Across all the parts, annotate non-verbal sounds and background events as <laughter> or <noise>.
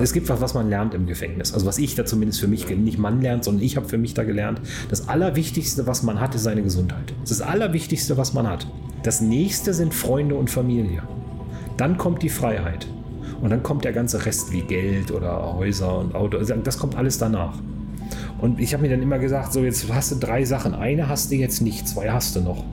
Es gibt was, was man lernt im Gefängnis. Also was ich da zumindest für mich, nicht man lernt, sondern ich habe für mich da gelernt. Das Allerwichtigste, was man hat, ist seine Gesundheit. Das ist das Allerwichtigste, was man hat. Das nächste sind Freunde und Familie. Dann kommt die Freiheit. Und dann kommt der ganze Rest wie Geld oder Häuser und Auto. Also das kommt alles danach. Und ich habe mir dann immer gesagt, so jetzt hast du drei Sachen. Eine hast du jetzt nicht, zwei hast du noch.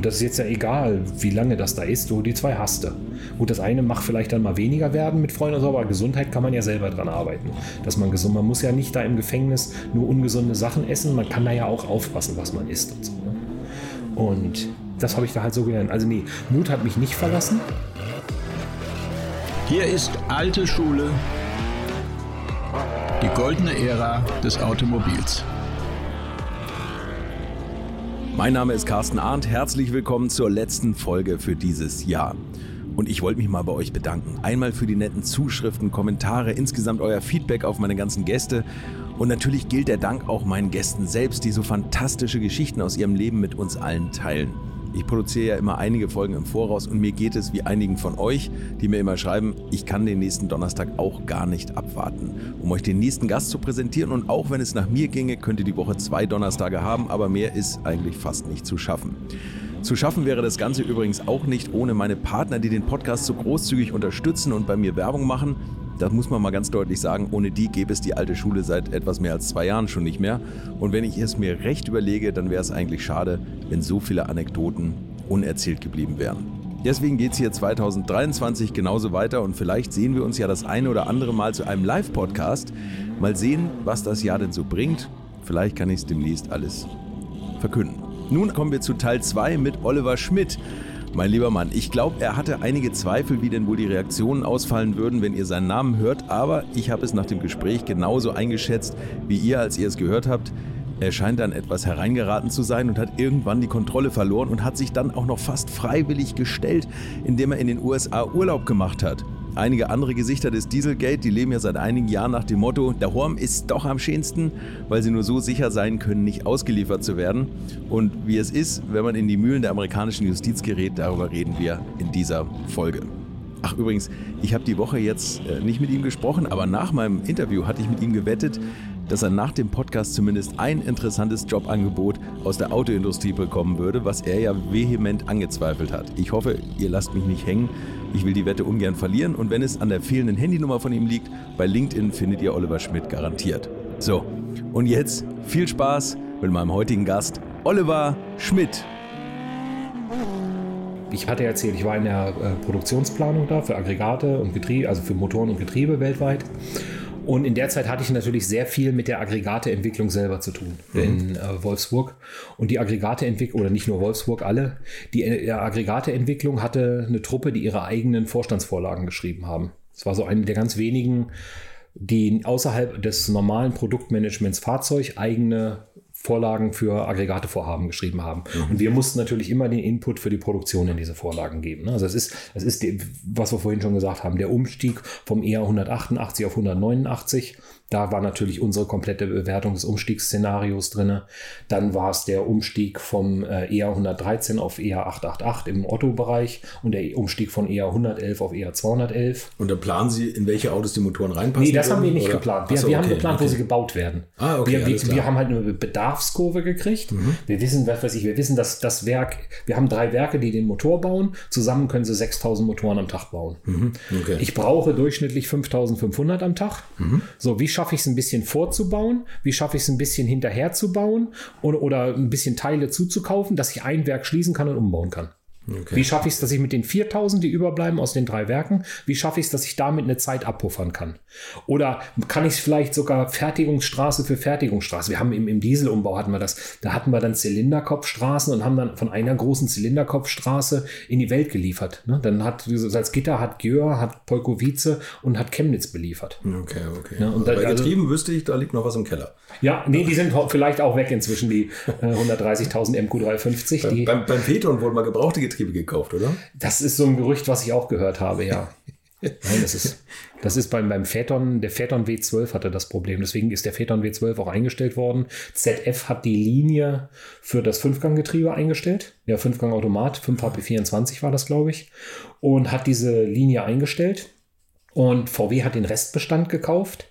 Und das ist jetzt ja egal, wie lange das da ist, du die zwei hast du. Gut, das eine macht vielleicht dann mal weniger werden mit Freunden, aber Gesundheit kann man ja selber dran arbeiten. Dass man gesund, man muss ja nicht da im Gefängnis nur ungesunde Sachen essen, man kann da ja auch aufpassen, was man isst und so. Ne? Und das habe ich da halt so gelernt. Also nee, Mut hat mich nicht verlassen. Hier ist alte Schule, die goldene Ära des Automobils. Mein Name ist Carsten Arndt. Herzlich willkommen zur letzten Folge für dieses Jahr. Und ich wollte mich mal bei euch bedanken. Einmal für die netten Zuschriften, Kommentare, insgesamt euer Feedback auf meine ganzen Gäste. Und natürlich gilt der Dank auch meinen Gästen selbst, die so fantastische Geschichten aus ihrem Leben mit uns allen teilen. Ich produziere ja immer einige Folgen im Voraus und mir geht es wie einigen von euch, die mir immer schreiben, ich kann den nächsten Donnerstag auch gar nicht abwarten, um euch den nächsten Gast zu präsentieren. Und auch wenn es nach mir ginge, könnt ihr die Woche zwei Donnerstage haben, aber mehr ist eigentlich fast nicht zu schaffen. Zu schaffen wäre das Ganze übrigens auch nicht ohne meine Partner, die den Podcast so großzügig unterstützen und bei mir Werbung machen. Das muss man mal ganz deutlich sagen, ohne die gäbe es die alte Schule seit etwas mehr als zwei Jahren schon nicht mehr. Und wenn ich es mir recht überlege, dann wäre es eigentlich schade, wenn so viele Anekdoten unerzählt geblieben wären. Deswegen geht es hier 2023 genauso weiter und vielleicht sehen wir uns ja das eine oder andere Mal zu einem Live-Podcast. Mal sehen, was das Jahr denn so bringt. Vielleicht kann ich es demnächst alles verkünden. Nun kommen wir zu Teil 2 mit Oliver Schmidt. Mein lieber Mann, ich glaube, er hatte einige Zweifel, wie denn wohl die Reaktionen ausfallen würden, wenn ihr seinen Namen hört, aber ich habe es nach dem Gespräch genauso eingeschätzt, wie ihr, als ihr es gehört habt. Er scheint dann etwas hereingeraten zu sein und hat irgendwann die Kontrolle verloren und hat sich dann auch noch fast freiwillig gestellt, indem er in den USA Urlaub gemacht hat. Einige andere Gesichter des Dieselgate, die leben ja seit einigen Jahren nach dem Motto, der Horm ist doch am schönsten, weil sie nur so sicher sein können, nicht ausgeliefert zu werden. Und wie es ist, wenn man in die Mühlen der amerikanischen Justiz gerät, darüber reden wir in dieser Folge. Ach übrigens, ich habe die Woche jetzt äh, nicht mit ihm gesprochen, aber nach meinem Interview hatte ich mit ihm gewettet, dass er nach dem Podcast zumindest ein interessantes Jobangebot aus der Autoindustrie bekommen würde, was er ja vehement angezweifelt hat. Ich hoffe, ihr lasst mich nicht hängen. Ich will die Wette ungern verlieren und wenn es an der fehlenden Handynummer von ihm liegt, bei LinkedIn findet ihr Oliver Schmidt garantiert. So, und jetzt viel Spaß mit meinem heutigen Gast, Oliver Schmidt. Ich hatte erzählt, ich war in der äh, Produktionsplanung da für Aggregate und Getriebe, also für Motoren und Getriebe weltweit. Und in der Zeit hatte ich natürlich sehr viel mit der Aggregateentwicklung selber zu tun mhm. in äh, Wolfsburg. Und die Aggregateentwicklung, oder nicht nur Wolfsburg, alle, die äh, Aggregateentwicklung hatte eine Truppe, die ihre eigenen Vorstandsvorlagen geschrieben haben. Es war so eine der ganz wenigen, die außerhalb des normalen Produktmanagements Fahrzeug eigene Vorlagen für Aggregatevorhaben geschrieben haben. Mhm. Und wir mussten natürlich immer den Input für die Produktion in diese Vorlagen geben. Also es ist, es ist, was wir vorhin schon gesagt haben, der Umstieg vom ER 188 auf 189 da war natürlich unsere komplette Bewertung des Umstiegsszenarios drin. Dann war es der Umstieg vom äh, ER 113 auf ER 888 im Otto-Bereich und der Umstieg von ER 111 auf ER 211. Und da planen Sie, in welche Autos die Motoren reinpassen? Nee, das können, haben wir nicht oder? geplant. Wir, so, wir haben geplant, okay. wo sie gebaut werden. Ah, okay, wir, wir, wir, haben halt eine Bedarfskurve gekriegt. Mhm. Wir wissen, was weiß ich, wir wissen, dass das Werk, wir haben drei Werke, die den Motor bauen. Zusammen können sie 6000 Motoren am Tag bauen. Mhm. Okay. Ich brauche durchschnittlich 5500 am Tag. Mhm. So, wie schaffe ich es ein bisschen vorzubauen? Wie schaffe ich es ein bisschen hinterher zu bauen oder, oder ein bisschen Teile zuzukaufen, dass ich ein Werk schließen kann und umbauen kann? Okay. Wie schaffe ich es, dass ich mit den 4000, die überbleiben aus den drei Werken, wie schaffe ich es, dass ich damit eine Zeit abpuffern kann? Oder kann ich es vielleicht sogar Fertigungsstraße für Fertigungsstraße? Wir haben im, im Dieselumbau hatten wir das, da hatten wir dann Zylinderkopfstraßen und haben dann von einer großen Zylinderkopfstraße in die Welt geliefert. Ne? Dann hat Salzgitter, hat Gjör, hat Polkowice und hat Chemnitz beliefert. Okay, okay. Ja, und da, bei also, Getrieben wüsste ich, da liegt noch was im Keller. Ja, nee, die sind vielleicht auch weg inzwischen, die äh, 130.000 MQ350. Die, beim, beim Phaeton wurden mal gebrauchte Getriebe Getriebe gekauft, oder? Das ist so ein Gerücht, was ich auch gehört habe, ja. <laughs> Nein, das ist, das ist beim, beim Phaeton, der Phaeton W12 hatte das Problem. Deswegen ist der Phaeton W12 auch eingestellt worden. ZF hat die Linie für das Fünfganggetriebe eingestellt. Ja, Fünfgang-Automat, 5HP24 war das, glaube ich. Und hat diese Linie eingestellt. Und VW hat den Restbestand gekauft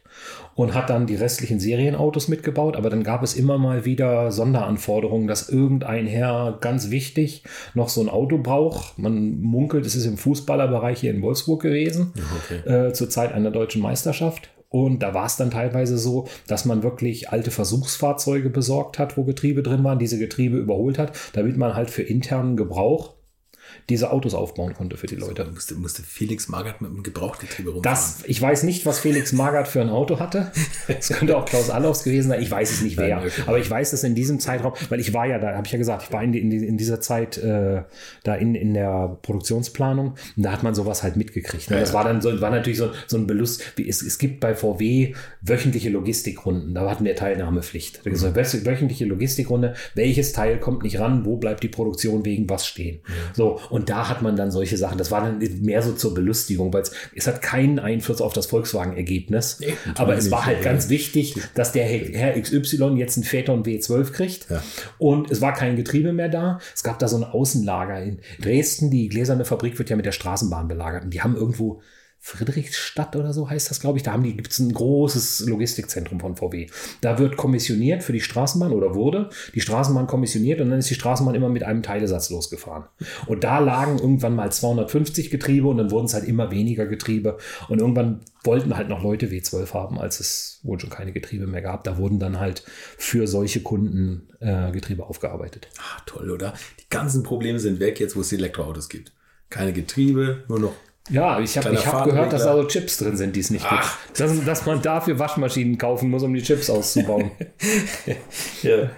und hat dann die restlichen Serienautos mitgebaut. Aber dann gab es immer mal wieder Sonderanforderungen, dass irgendein Herr ganz wichtig noch so ein Auto braucht. Man munkelt, es ist im Fußballerbereich hier in Wolfsburg gewesen, okay. äh, zur Zeit einer deutschen Meisterschaft. Und da war es dann teilweise so, dass man wirklich alte Versuchsfahrzeuge besorgt hat, wo Getriebe drin waren, diese Getriebe überholt hat, damit man halt für internen Gebrauch diese Autos aufbauen konnte für die Leute. Also musste, musste Felix Magath mit einem Gebrauchtgetriebe rumfahren. Das, ich weiß nicht, was Felix Magath für ein Auto hatte. Es könnte auch Klaus Allofs gewesen sein. Ich weiß es nicht wer. Aber ich weiß, dass in diesem Zeitraum, weil ich war ja da, habe ich ja gesagt, ich war in, in, in dieser Zeit äh, da in, in der Produktionsplanung und da hat man sowas halt mitgekriegt. Ne? Ja, das war dann so, war natürlich so, so ein Belust. Wie es, es gibt bei VW wöchentliche Logistikrunden. Da hatten wir Teilnahmepflicht. Mhm. So wöchentliche Logistikrunde. Welches Teil kommt nicht ran? Wo bleibt die Produktion wegen was stehen? Mhm. So. Und und da hat man dann solche Sachen. Das war dann mehr so zur Belustigung, weil es, es hat keinen Einfluss auf das Volkswagen-Ergebnis. Nee, aber es war halt ganz wichtig, dass der Herr XY jetzt einen Phaeton W12 kriegt. Ja. Und es war kein Getriebe mehr da. Es gab da so ein Außenlager in Dresden. Die gläserne Fabrik wird ja mit der Straßenbahn belagert. Und die haben irgendwo Friedrichstadt oder so heißt das, glaube ich. Da die, gibt es ein großes Logistikzentrum von VW. Da wird kommissioniert für die Straßenbahn oder wurde die Straßenbahn kommissioniert und dann ist die Straßenbahn immer mit einem Teilesatz losgefahren. Und da lagen irgendwann mal 250 Getriebe und dann wurden es halt immer weniger Getriebe. Und irgendwann wollten halt noch Leute W12 haben, als es wohl schon keine Getriebe mehr gab. Da wurden dann halt für solche Kunden äh, Getriebe aufgearbeitet. Ah, toll, oder? Die ganzen Probleme sind weg jetzt, wo es Elektroautos gibt. Keine Getriebe, nur noch ja, ich habe hab gehört, dass da so Chips drin sind, die es nicht Ach. gibt. Dass, dass, man dafür Waschmaschinen kaufen muss, um die Chips auszubauen. <laughs> ja.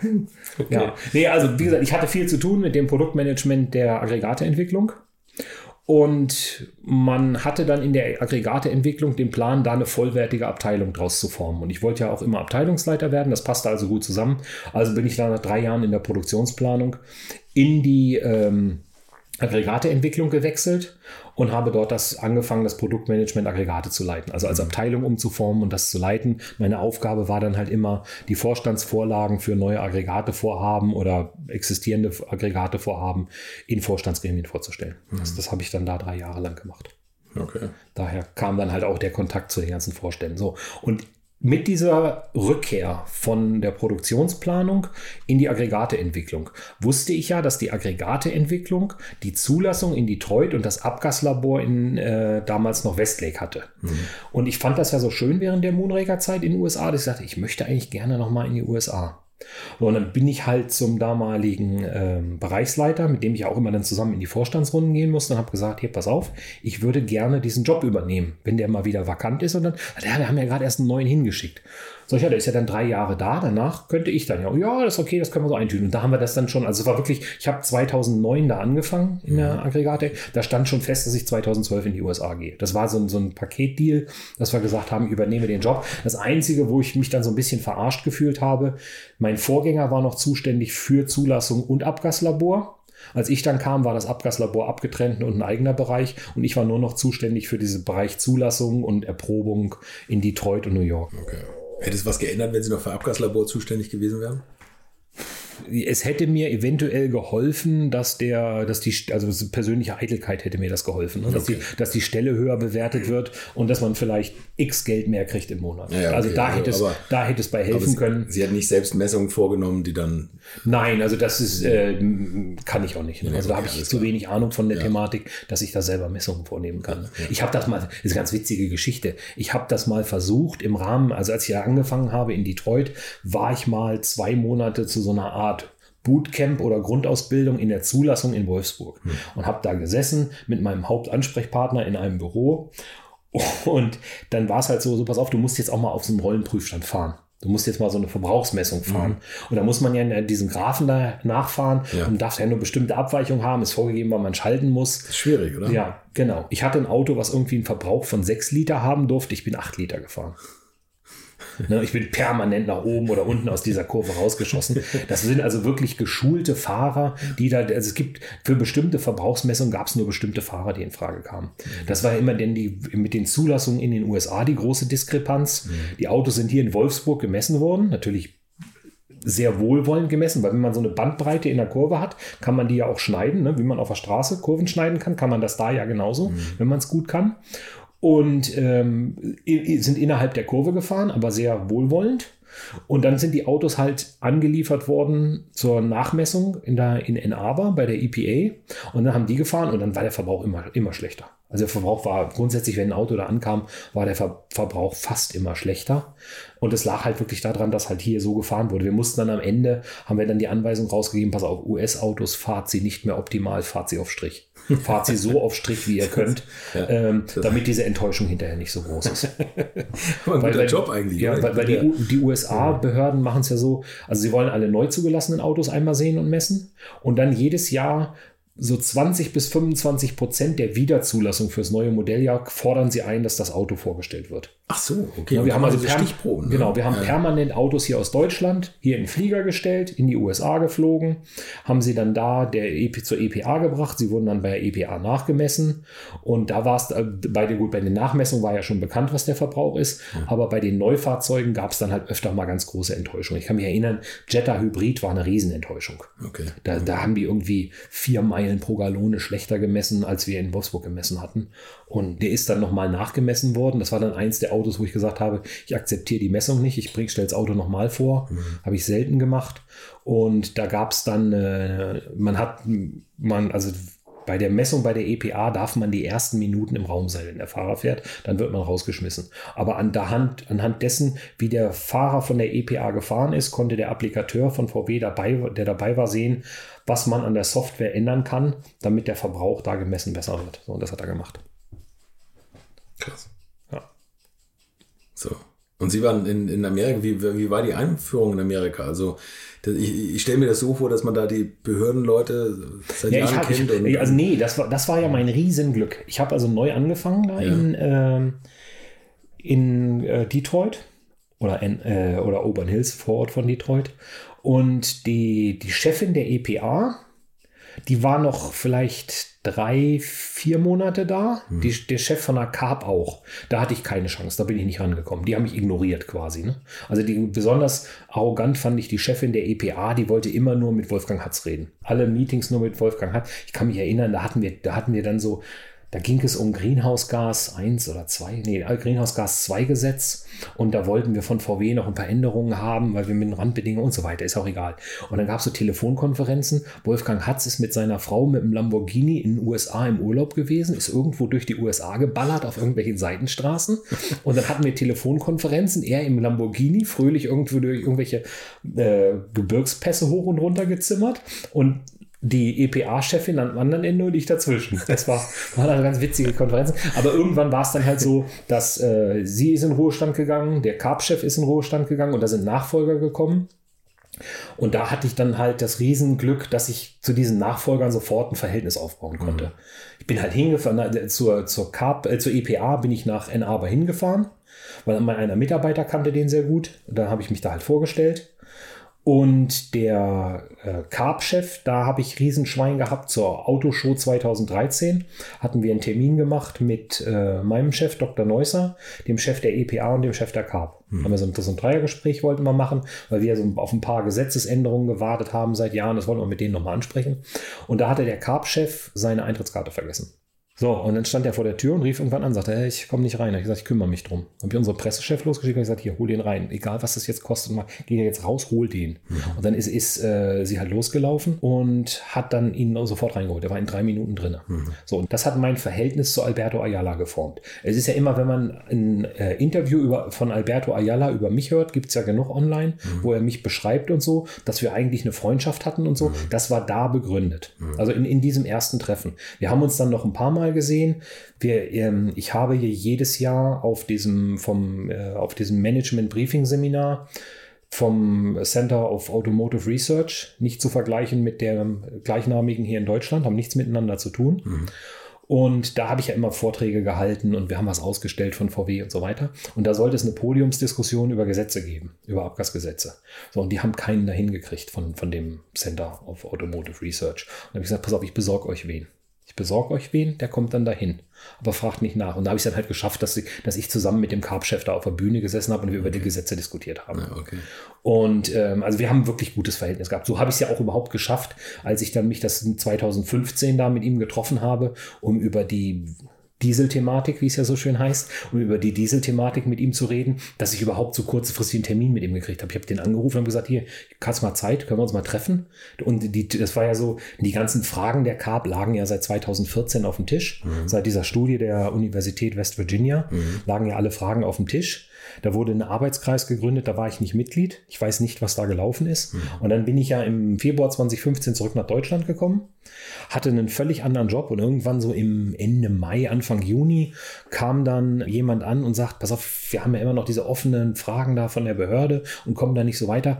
Okay. ja. Nee, also wie gesagt, ich hatte viel zu tun mit dem Produktmanagement der Aggregateentwicklung. Und man hatte dann in der Aggregateentwicklung den Plan, da eine vollwertige Abteilung draus zu formen. Und ich wollte ja auch immer Abteilungsleiter werden, das passte also gut zusammen. Also bin ich da nach drei Jahren in der Produktionsplanung in die ähm, Aggregateentwicklung gewechselt und habe dort das angefangen, das Produktmanagement Aggregate zu leiten, also als mhm. Abteilung umzuformen und das zu leiten. Meine Aufgabe war dann halt immer, die Vorstandsvorlagen für neue Aggregatevorhaben oder existierende Aggregatevorhaben in Vorstandsgremien vorzustellen. Mhm. Das, das habe ich dann da drei Jahre lang gemacht. Okay. Daher kam dann halt auch der Kontakt zu den ganzen Vorständen. So. Und mit dieser Rückkehr von der Produktionsplanung in die Aggregateentwicklung wusste ich ja, dass die Aggregateentwicklung die Zulassung in Detroit und das Abgaslabor in äh, damals noch Westlake hatte. Mhm. Und ich fand das ja so schön während der Moonraker-Zeit in den USA, dass ich sagte, ich möchte eigentlich gerne noch mal in die USA. Und dann bin ich halt zum damaligen ähm, Bereichsleiter, mit dem ich auch immer dann zusammen in die Vorstandsrunden gehen musste und habe gesagt, hier, pass auf, ich würde gerne diesen Job übernehmen, wenn der mal wieder vakant ist. Und dann, ja, wir haben ja gerade erst einen neuen hingeschickt. So, ja, der ist ja dann drei Jahre da, danach könnte ich dann ja, ja, das ist okay, das können wir so eintüten. Und da haben wir das dann schon, also es war wirklich, ich habe 2009 da angefangen in der mhm. Aggregate, da stand schon fest, dass ich 2012 in die USA gehe. Das war so ein, so ein Paketdeal, dass wir gesagt haben, übernehme den Job. Das Einzige, wo ich mich dann so ein bisschen verarscht gefühlt habe, mein Vorgänger war noch zuständig für Zulassung und Abgaslabor. Als ich dann kam, war das Abgaslabor abgetrennt und ein eigener Bereich und ich war nur noch zuständig für diesen Bereich Zulassung und Erprobung in Detroit und New York. Okay. Hätte es was geändert, wenn Sie noch für Abgaslabor zuständig gewesen wären? Es hätte mir eventuell geholfen, dass der, dass die, also persönliche Eitelkeit hätte mir das geholfen, ne? dass, okay. die, dass die Stelle höher bewertet wird und dass man vielleicht x Geld mehr kriegt im Monat. Ja, okay. Also da hätte es, da hätte es bei helfen können. Sie hat nicht selbst Messungen vorgenommen, die dann. Nein, also das ist, äh, kann ich auch nicht. Ne? Also da habe ich zu wenig Ahnung von der ja. Thematik, dass ich da selber Messungen vornehmen kann. Ja. Ich habe das mal, das ist eine ganz witzige Geschichte. Ich habe das mal versucht im Rahmen, also als ich angefangen habe in Detroit, war ich mal zwei Monate zu so einer Art Bootcamp oder Grundausbildung in der Zulassung in Wolfsburg hm. und habe da gesessen mit meinem Hauptansprechpartner in einem Büro und dann war es halt so, so pass auf, du musst jetzt auch mal auf so einem Rollenprüfstand fahren. Du musst jetzt mal so eine Verbrauchsmessung fahren. Mhm. Und da muss man ja in diesem Graphen da nachfahren ja. und darf ja nur bestimmte Abweichungen haben, ist vorgegeben, wann man schalten muss. Schwierig, oder? Ja, genau. Ich hatte ein Auto, was irgendwie einen Verbrauch von sechs Liter haben durfte. Ich bin acht Liter gefahren. Ne, ich bin permanent nach oben oder unten aus dieser Kurve rausgeschossen. Das sind also wirklich geschulte Fahrer, die da, also es gibt für bestimmte Verbrauchsmessungen gab es nur bestimmte Fahrer, die in Frage kamen. Das war ja immer denn die mit den Zulassungen in den USA die große Diskrepanz. Mhm. Die Autos sind hier in Wolfsburg gemessen worden, natürlich sehr wohlwollend gemessen, weil wenn man so eine Bandbreite in der Kurve hat, kann man die ja auch schneiden, ne? wie man auf der Straße Kurven schneiden kann, kann man das da ja genauso, mhm. wenn man es gut kann. Und ähm, sind innerhalb der Kurve gefahren, aber sehr wohlwollend. Und dann sind die Autos halt angeliefert worden zur Nachmessung in, der, in Ann Arbor bei der EPA. Und dann haben die gefahren und dann war der Verbrauch immer, immer schlechter. Also der Verbrauch war grundsätzlich, wenn ein Auto da ankam, war der Ver Verbrauch fast immer schlechter. Und es lag halt wirklich daran, dass halt hier so gefahren wurde. Wir mussten dann am Ende, haben wir dann die Anweisung rausgegeben, pass auf, US-Autos, fahrt sie nicht mehr optimal, fahrt sie auf Strich. Fahrt sie so auf Strich, wie ihr <laughs> könnt, ja, ähm, damit diese Enttäuschung hinterher nicht so groß ist. <laughs> Aber ein weil, guter Job eigentlich. Ja, weil, weil die, die USA-Behörden machen es ja so, also sie wollen alle neu zugelassenen Autos einmal sehen und messen und dann jedes Jahr so 20 bis 25 Prozent der Wiederzulassung fürs neue Modelljahr fordern sie ein, dass das Auto vorgestellt wird. Ach so, okay. Ja, wir haben also Stichproben. Ne? Genau, wir haben ja. permanent Autos hier aus Deutschland hier in Flieger gestellt, in die USA geflogen, haben sie dann da der EP, zur EPA gebracht. Sie wurden dann bei der EPA nachgemessen und da war es äh, bei den gut bei den Nachmessungen war ja schon bekannt, was der Verbrauch ist, ja. aber bei den Neufahrzeugen gab es dann halt öfter mal ganz große Enttäuschungen. Ich kann mich erinnern, Jetta Hybrid war eine Riesenenttäuschung. Okay. Da, da haben die irgendwie vier Meilen pro Gallone schlechter gemessen, als wir in Wolfsburg gemessen hatten. Und der ist dann nochmal nachgemessen worden. Das war dann eins der Autos, wo ich gesagt habe, ich akzeptiere die Messung nicht, ich stelle das Auto nochmal vor. Mhm. Habe ich selten gemacht. Und da gab es dann, äh, man hat, man, also bei der Messung bei der EPA darf man die ersten Minuten im Raum sein, wenn der Fahrer fährt, dann wird man rausgeschmissen. Aber an der Hand, anhand dessen, wie der Fahrer von der EPA gefahren ist, konnte der Applikateur von VW dabei, der dabei war, sehen, was man an der Software ändern kann, damit der Verbrauch da gemessen besser wird. So, und das hat er gemacht. Krass. So. Und Sie waren in, in Amerika, wie, wie war die Einführung in Amerika? Also ich, ich stelle mir das so vor, dass man da die Behördenleute seit ja, Jahren hab, kennt. Ich, also nee, das war, das war ja mein Riesenglück. Ich habe also neu angefangen da ja. in, äh, in äh, Detroit oder, in, äh, oder Auburn Hills, vor Ort von Detroit. Und die, die Chefin der EPA, die war noch vielleicht drei, vier Monate da. Hm. Die, der Chef von der Carp auch. Da hatte ich keine Chance, da bin ich nicht rangekommen. Die haben mich ignoriert quasi. Ne? Also die, besonders arrogant fand ich die Chefin der EPA, die wollte immer nur mit Wolfgang Hatz reden. Alle Meetings nur mit Wolfgang Hatz. Ich kann mich erinnern, da hatten wir, da hatten wir dann so da ging es um Greenhouse Gas 1 oder 2, nee, Greenhouse Gas 2 Gesetz. Und da wollten wir von VW noch ein paar Änderungen haben, weil wir mit den Randbedingungen und so weiter, ist auch egal. Und dann gab es so Telefonkonferenzen. Wolfgang Hatz ist mit seiner Frau mit einem Lamborghini in den USA im Urlaub gewesen, ist irgendwo durch die USA geballert auf irgendwelchen Seitenstraßen. Und dann hatten wir Telefonkonferenzen, er im Lamborghini, fröhlich irgendwo durch irgendwelche äh, Gebirgspässe hoch und runter gezimmert. Und die EPA-Chefin am anderen Ende und ich dazwischen. Das war, <laughs> war eine ganz witzige Konferenz. Aber irgendwann war es dann halt so, dass äh, sie ist in Ruhestand gegangen, der Carb-Chef ist in Ruhestand gegangen und da sind Nachfolger gekommen. Und da hatte ich dann halt das Riesenglück, dass ich zu diesen Nachfolgern sofort ein Verhältnis aufbauen konnte. Mhm. Ich bin halt hingefahren, zur, zur, Carb, äh, zur EPA bin ich nach Ann Arbor hingefahren, weil mein einer Mitarbeiter kannte den sehr gut. Und dann habe ich mich da halt vorgestellt. Und der äh, Carb-Chef, da habe ich Riesenschwein gehabt zur Autoshow 2013. Hatten wir einen Termin gemacht mit äh, meinem Chef, Dr. Neusser, dem Chef der EPA und dem Chef der Carb. Hm. Haben wir so ein, so ein Dreiergespräch wollten wir machen, weil wir so auf ein paar Gesetzesänderungen gewartet haben seit Jahren. Das wollten wir mit denen nochmal ansprechen. Und da hatte der Carb-Chef seine Eintrittskarte vergessen. So, und dann stand er vor der Tür und rief irgendwann an, sagte, hey, ich komme nicht rein. Da habe ich gesagt, ich kümmere mich drum. Dann habe ich unseren Pressechef losgeschickt und gesagt, hier, hol den rein. Egal, was das jetzt kostet, mal, geh jetzt raus, hol den. Mhm. Und dann ist, ist äh, sie halt losgelaufen und hat dann ihn sofort reingeholt. Er war in drei Minuten drin. Mhm. So, und das hat mein Verhältnis zu Alberto Ayala geformt. Es ist ja immer, wenn man ein äh, Interview über, von Alberto Ayala über mich hört, gibt es ja genug online, mhm. wo er mich beschreibt und so, dass wir eigentlich eine Freundschaft hatten und so. Mhm. Das war da begründet. Mhm. Also in, in diesem ersten Treffen. Wir haben uns dann noch ein paar Mal gesehen. Wir, ähm, ich habe hier jedes Jahr auf diesem, vom, äh, auf diesem Management-Briefing-Seminar vom Center of Automotive Research, nicht zu vergleichen mit dem gleichnamigen hier in Deutschland, haben nichts miteinander zu tun. Mhm. Und da habe ich ja immer Vorträge gehalten und wir haben was ausgestellt von VW und so weiter. Und da sollte es eine Podiumsdiskussion über Gesetze geben, über Abgasgesetze. So, und die haben keinen dahin gekriegt von, von dem Center of Automotive Research. Und da habe ich gesagt, pass auf, ich besorge euch wen. Ich besorge euch wen, der kommt dann dahin. Aber fragt nicht nach. Und da habe ich es dann halt geschafft, dass ich, dass ich zusammen mit dem Carb-Chef da auf der Bühne gesessen habe und wir über die Gesetze diskutiert haben. Ja, okay. Und ähm, also wir haben wirklich gutes Verhältnis gehabt. So habe ich es ja auch überhaupt geschafft, als ich dann mich das 2015 da mit ihm getroffen habe, um über die Diesel-Thematik, wie es ja so schön heißt, um über die Diesel-Thematik mit ihm zu reden, dass ich überhaupt so kurzfristig einen Termin mit ihm gekriegt habe. Ich habe den angerufen und gesagt, hier, kannst du mal Zeit, können wir uns mal treffen? Und die, das war ja so, die ganzen Fragen der Carb lagen ja seit 2014 auf dem Tisch. Mhm. Seit dieser Studie der Universität West Virginia mhm. lagen ja alle Fragen auf dem Tisch. Da wurde ein Arbeitskreis gegründet, da war ich nicht Mitglied. Ich weiß nicht, was da gelaufen ist. Mhm. Und dann bin ich ja im Februar 2015 zurück nach Deutschland gekommen, hatte einen völlig anderen Job und irgendwann so im Ende Mai, Anfang Juni kam dann jemand an und sagt, pass auf, wir haben ja immer noch diese offenen Fragen da von der Behörde und kommen da nicht so weiter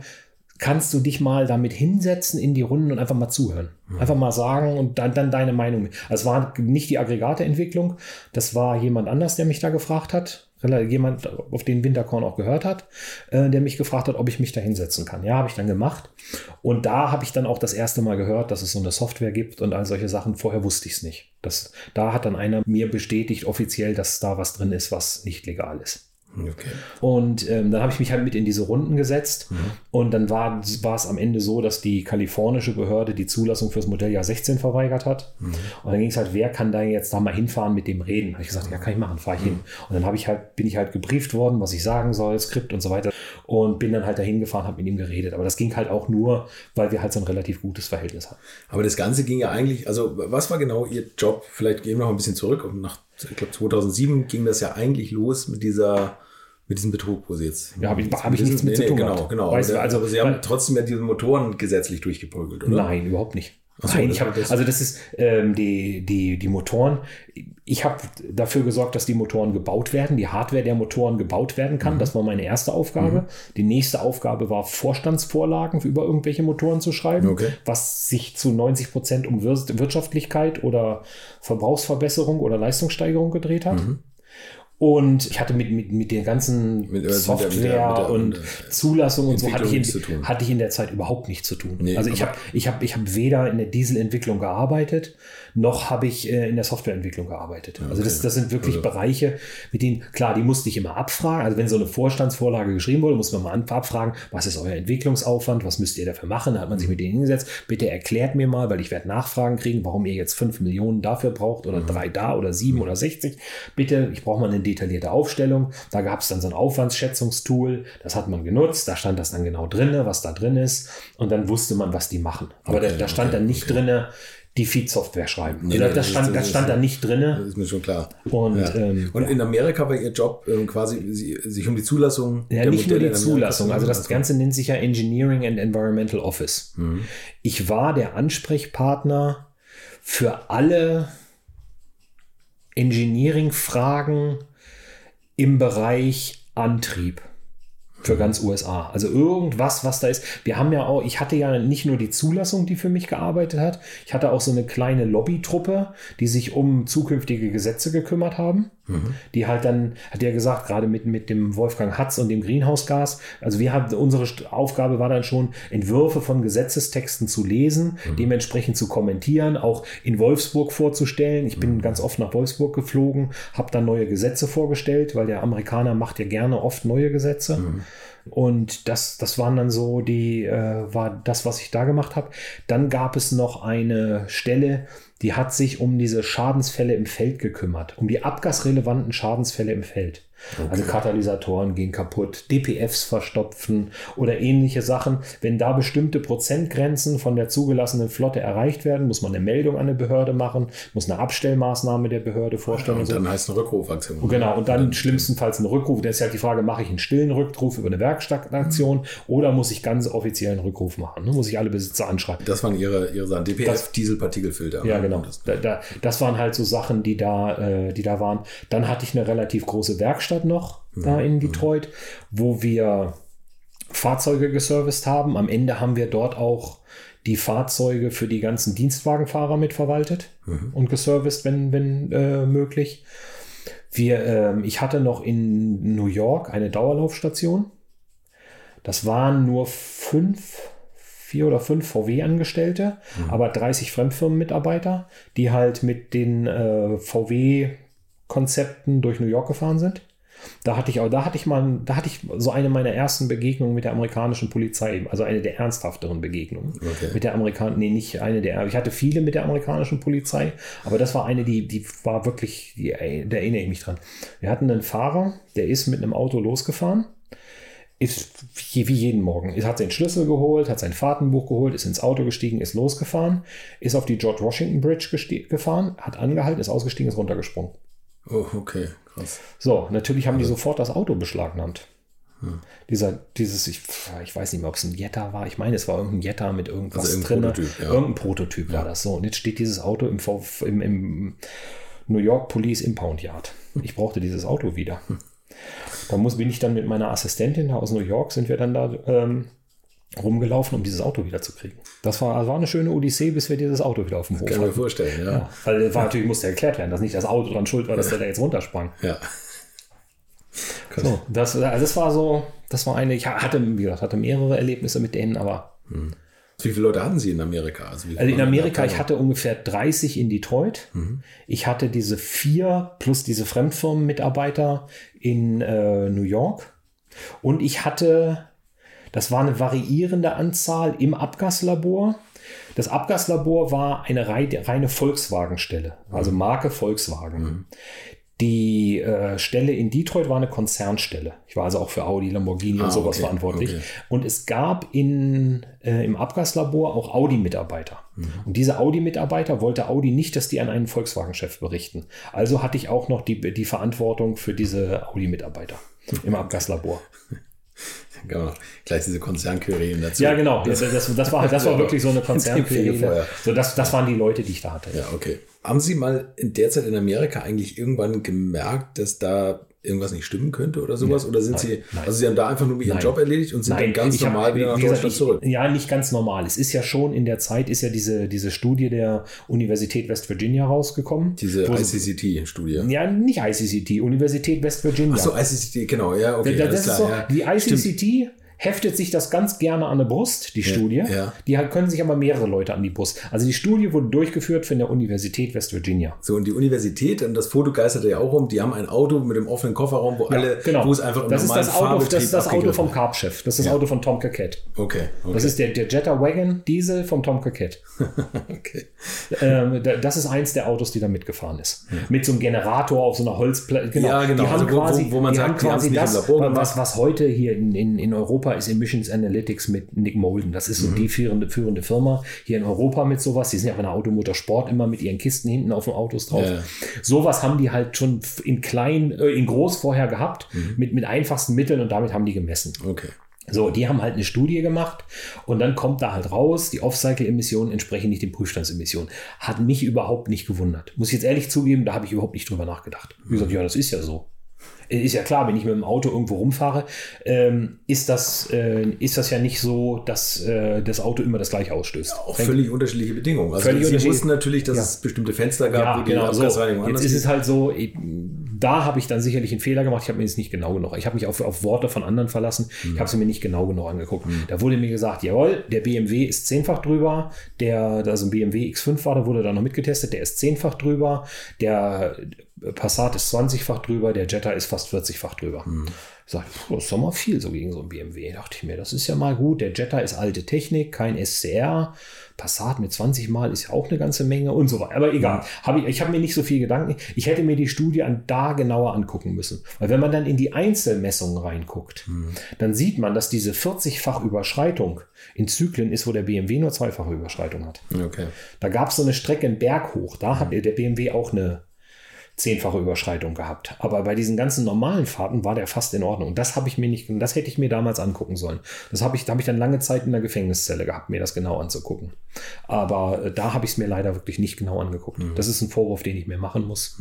kannst du dich mal damit hinsetzen in die Runden und einfach mal zuhören. Mhm. Einfach mal sagen und dann, dann deine Meinung. Also es war nicht die Aggregateentwicklung, das war jemand anders, der mich da gefragt hat jemand, auf den Winterkorn auch gehört hat, äh, der mich gefragt hat, ob ich mich da hinsetzen kann. Ja, habe ich dann gemacht. Und da habe ich dann auch das erste Mal gehört, dass es so eine Software gibt und all solche Sachen. Vorher wusste ich es nicht. Das, da hat dann einer mir bestätigt offiziell, dass da was drin ist, was nicht legal ist. Okay. Und ähm, dann habe ich mich halt mit in diese Runden gesetzt. Mhm. Und dann war, war es am Ende so, dass die kalifornische Behörde die Zulassung fürs Modelljahr 16 verweigert hat. Mhm. Und dann ging es halt, wer kann da jetzt da mal hinfahren mit dem reden? Habe ich gesagt, ja, kann ich machen, fahre ich mhm. hin. Und dann habe ich halt, bin ich halt gebrieft worden, was ich sagen soll, Skript und so weiter. Und bin dann halt dahin gefahren, habe mit ihm geredet. Aber das ging halt auch nur, weil wir halt so ein relativ gutes Verhältnis hatten. Aber das Ganze ging ja eigentlich, also was war genau Ihr Job? Vielleicht gehen wir noch ein bisschen zurück. Und nach, ich glaube, 2007 ging das ja eigentlich los mit dieser mit diesem Betrug, wo sie jetzt. Ja, habe ich, hab ich nichts mit nee, zu tun. Genau, genau. Weißt du, also, sie haben trotzdem ja diese Motoren gesetzlich durchgeprügelt, oder? Nein, überhaupt nicht. So, Nein, ich habe also das ist ähm, die, die, die Motoren. Ich habe dafür gesorgt, dass die Motoren gebaut werden, die Hardware der Motoren gebaut werden kann. Mhm. Das war meine erste Aufgabe. Mhm. Die nächste Aufgabe war, Vorstandsvorlagen über irgendwelche Motoren zu schreiben, okay. was sich zu 90 Prozent um Wirtschaftlichkeit oder Verbrauchsverbesserung oder Leistungssteigerung gedreht hat. Mhm. Und ich hatte mit, mit, mit der ganzen mit, Software mit der, mit der, und Zulassung und so hatte ich, in, hatte ich in der Zeit überhaupt nichts zu tun. Nee, also ich habe ich hab, ich hab weder in der Dieselentwicklung gearbeitet, noch habe ich äh, in der Softwareentwicklung gearbeitet. Okay. Also das, das sind wirklich also. Bereiche, mit denen, klar, die musste ich immer abfragen. Also wenn so eine Vorstandsvorlage geschrieben wurde, muss man mal abfragen, was ist euer Entwicklungsaufwand, was müsst ihr dafür machen? Da hat man sich mit denen hingesetzt. Bitte erklärt mir mal, weil ich werde Nachfragen kriegen, warum ihr jetzt fünf Millionen dafür braucht oder mhm. drei da oder sieben mhm. oder 60. Bitte, ich brauche mal eine detaillierte Aufstellung. Da gab es dann so ein Aufwandsschätzungstool, das hat man genutzt, da stand das dann genau drin, was da drin ist. Und dann wusste man, was die machen. Aber okay, da, da, stand okay, dann nicht okay. drin, die Feed-Software schreiben. Nee, das, das, stand, das, das stand da nicht drin. Das ist mir schon klar. Und, ja. ähm, und in Amerika war Ihr Job ähm, quasi sich um die Zulassung. Ja, nicht Modelle nur die Zulassung. Also das Ganze nennt sich ja Engineering and Environmental Office. Mhm. Ich war der Ansprechpartner für alle Engineering-Fragen im Bereich Antrieb für ganz USA. Also irgendwas, was da ist. Wir haben ja auch, ich hatte ja nicht nur die Zulassung, die für mich gearbeitet hat, ich hatte auch so eine kleine Lobbytruppe, die sich um zukünftige Gesetze gekümmert haben. Mhm. Die halt dann, hat er gesagt, gerade mit, mit dem Wolfgang Hatz und dem Greenhouse-Gas, also wir haben, unsere Aufgabe war dann schon, Entwürfe von Gesetzestexten zu lesen, mhm. dementsprechend zu kommentieren, auch in Wolfsburg vorzustellen. Ich bin mhm. ganz oft nach Wolfsburg geflogen, habe dann neue Gesetze vorgestellt, weil der Amerikaner macht ja gerne oft neue Gesetze. Mhm. Und das, das waren dann so die, äh, war das, was ich da gemacht habe. Dann gab es noch eine Stelle, die hat sich um diese Schadensfälle im Feld gekümmert, um die abgasrelevanten Schadensfälle im Feld. Okay. Also Katalysatoren gehen kaputt, DPFs verstopfen oder ähnliche Sachen. Wenn da bestimmte Prozentgrenzen von der zugelassenen Flotte erreicht werden, muss man eine Meldung an eine Behörde machen, muss eine Abstellmaßnahme der Behörde vorstellen. Ja, und, und dann so. heißt eine Rückrufaktion. Und genau, und dann, dann schlimmstenfalls ein Rückruf. Da ist halt die Frage, mache ich einen stillen Rückruf über eine Werkstattaktion mhm. oder muss ich ganz offiziell einen Rückruf machen? Ne? Muss ich alle Besitzer anschreiben? Das waren ihre, ihre Sachen. DPF, Dieselpartikelfilter. Ja, genau. Das, da, da, das waren halt so Sachen, die da, äh, die da waren. Dann hatte ich eine relativ große Werkstatt Werkstatt noch mhm. da in Detroit, wo wir Fahrzeuge geserviced haben. Am Ende haben wir dort auch die Fahrzeuge für die ganzen Dienstwagenfahrer mitverwaltet mhm. und geserviced, wenn, wenn äh, möglich. Wir, äh, ich hatte noch in New York eine Dauerlaufstation. Das waren nur fünf, vier oder fünf VW-Angestellte, mhm. aber 30 Fremdfirmenmitarbeiter, die halt mit den äh, VW-Konzepten durch New York gefahren sind. Da hatte ich auch, da hatte ich mal, da hatte ich so eine meiner ersten Begegnungen mit der amerikanischen Polizei, also eine der ernsthafteren Begegnungen Okay. mit der amerikanischen, nee, nicht eine der, ich hatte viele mit der amerikanischen Polizei, aber das war eine, die, die war wirklich, die, da erinnere ich mich dran. Wir hatten einen Fahrer, der ist mit einem Auto losgefahren, ist wie jeden Morgen, hat seinen Schlüssel geholt, hat sein Fahrtenbuch geholt, ist ins Auto gestiegen, ist losgefahren, ist auf die George Washington Bridge gefahren, hat angehalten, ist ausgestiegen, ist runtergesprungen. Oh, okay, krass. So, natürlich haben die sofort das Auto beschlagnahmt. Dieser, dieses, ich, ich weiß nicht mehr, ob es ein Jetta war. Ich meine, es war irgendein Jetta mit irgendwas Also drin. Prototyp, ja. Irgendein Prototyp war das so. Und jetzt steht dieses Auto im, VF im, im New York Police Impound Yard. Ich brauchte dieses Auto wieder. Da muss, bin ich dann mit meiner Assistentin aus New York, sind wir dann da ähm, rumgelaufen, um dieses Auto wieder zu kriegen. Das war, war eine schöne Odyssee, bis wir dieses Auto wieder auf dem Hof Kann ich mir hatten. vorstellen, ja. Ja, weil war natürlich musste erklärt werden, dass nicht das Auto dran schuld war, dass der da jetzt runtersprang. Ja. So, das, also das war so, das war eine, ich hatte, wie gesagt, hatte mehrere Erlebnisse mit denen, aber Wie viele Leute hatten Sie in Amerika? Also, also in Amerika, ich hatte ungefähr 30 in Detroit. Ich hatte diese vier plus diese Fremdfirmenmitarbeiter in äh, New York. Und ich hatte, das war eine variierende Anzahl im Abgaslabor. Das Abgaslabor war eine rei- reine Volkswagen-Stelle, also Marke Volkswagen. Die äh, Stelle in Detroit war eine Konzernstelle. Ich war also auch für Audi, Lamborghini Ah, und sowas okay, verantwortlich. okay. Und es gab in, äh, im Abgaslabor auch Audi-Mitarbeiter. Mhm. Und diese Audi-Mitarbeiter wollte Audi nicht, dass die an einen Volkswagen-Chef berichten. Also hatte ich auch noch die, die Verantwortung für diese Audi-Mitarbeiter <laughs> im Abgaslabor. Genau. Gleich diese Konzernquerien dazu. Ja, genau. Das, das, das, war, das war wirklich so eine. <laughs> Konzernquerele. So, das, das waren die Leute, die ich da hatte. Ja, okay. Haben Sie mal in der Zeit in Amerika eigentlich irgendwann gemerkt, dass da irgendwas nicht stimmen könnte oder sowas? oder sind nein, Sie, nein. also Sie haben da einfach nur Ihren Nein. Job erledigt und sind dann ganz ich hab- normal wieder nach gesagt, Deutschland ich, zurück? Ja, nicht ganz normal. Es ist ja schon in der Zeit, ist ja diese, diese Studie der Universität West Virginia rausgekommen. Diese ICCT-Studie. Ja, nicht ICCT, Universität West Virginia. Achso, ICCT, genau, ja, okay, das ist klar. so, ja. die ICCT heftet sich das ganz gerne an der Brust, die Studie. ja. Die können sich aber mehrere Leute an die Brust. Also die Studie wurde durchgeführt von der Universität West Virginia. So, und die Universität, und das Foto geisterte ja auch rum, die haben ein Auto mit dem offenen Kofferraum, wo alle, genau. wo es einfach im das ist normalen das Auto, das ist das Auto vom. Carb-Chef. Das ist das Ja. Auto von Tom Kakett. Okay, okay. Das ist der, der Jetta Wagon Diesel vom Tom Kakett. <laughs> okay. ähm, da- das ist eins der Autos, die da mitgefahren ist. Mit so einem Generator auf so einer Holzplatte. Genau. Ja, genau. Die haben Also wo- wo- quasi, wo man die sagt, haben quasi das, was, was heute hier in, in, in Europa ist Emissions Analytics mit Nick Molden. Das ist so Mhm. die führende, führende Firma hier in Europa mit sowas. Die sind ja auch in der Automotorsport immer mit ihren Kisten hinten auf den Autos drauf. Ja. Sowas haben die halt schon in klein, äh, in groß vorher gehabt, Mhm. mit, mit einfachsten Mitteln und damit haben die gemessen. Okay. So, die haben halt eine Studie gemacht und dann kommt da halt raus, die Off-Cycle-Emissionen entsprechen nicht den Prüfstandsemissionen. Hat mich überhaupt nicht gewundert. Muss ich jetzt ehrlich zugeben, da habe ich überhaupt nicht drüber nachgedacht. Wie gesagt, ja, das ist ja so. Äh, Ist ja klar, wenn ich mit dem Auto irgendwo rumfahre, ähm, ist, das, äh, ist das ja nicht so, dass äh, das Auto immer das gleiche ausstößt. Auch völlig unterschiedliche Bedingungen. Also Völlig Sie wussten natürlich, dass Ja. es bestimmte Fenster gab, Ja, wo die genau. So. Jetzt ist es halt so, da habe ich dann sicherlich einen Fehler gemacht. Ich habe mir jetzt nicht genau genug. Ich habe mich auf, auf Worte von anderen verlassen. Mhm. Ich habe sie mir nicht genau genug angeguckt. Da wurde mir gesagt, jawohl, der BMW ist zehnfach drüber. Der, also ein BMW X5 war, da wurde da noch mitgetestet. Der ist zehnfach drüber. Der Passat ist 20-fach drüber. Der Jetta ist fast 40-fach drüber. Mhm. Ich sagte, puh, das ist doch mal viel so gegen so ein BMW. dachte ich mir, das ist ja mal gut. Der Jetta ist alte Technik, kein SCR. Passat mit 20 Mal ist ja auch eine ganze Menge und so weiter. Aber egal. Hab ich ich habe mir nicht so viel Gedanken. Ich hätte mir die Studie an da genauer angucken müssen. Weil wenn man dann in die Einzelmessungen reinguckt, dann sieht man, dass diese 40-fach Überschreitung in Zyklen ist, wo der BMW nur zweifache Überschreitung hat. Okay. Da gab es so eine Strecke einen Berg hoch. Da hat der BMW auch eine zehnfache Überschreitung gehabt. Aber bei diesen ganzen normalen Fahrten war der fast in Ordnung. Und das habe ich mir nicht, das hätte ich mir damals angucken sollen. Das habe ich, da habe ich dann lange Zeit in der Gefängniszelle gehabt, mir das genau anzugucken. Aber äh, da habe ich es mir leider wirklich nicht genau angeguckt. Das ist ein Vorwurf, den ich mir machen muss.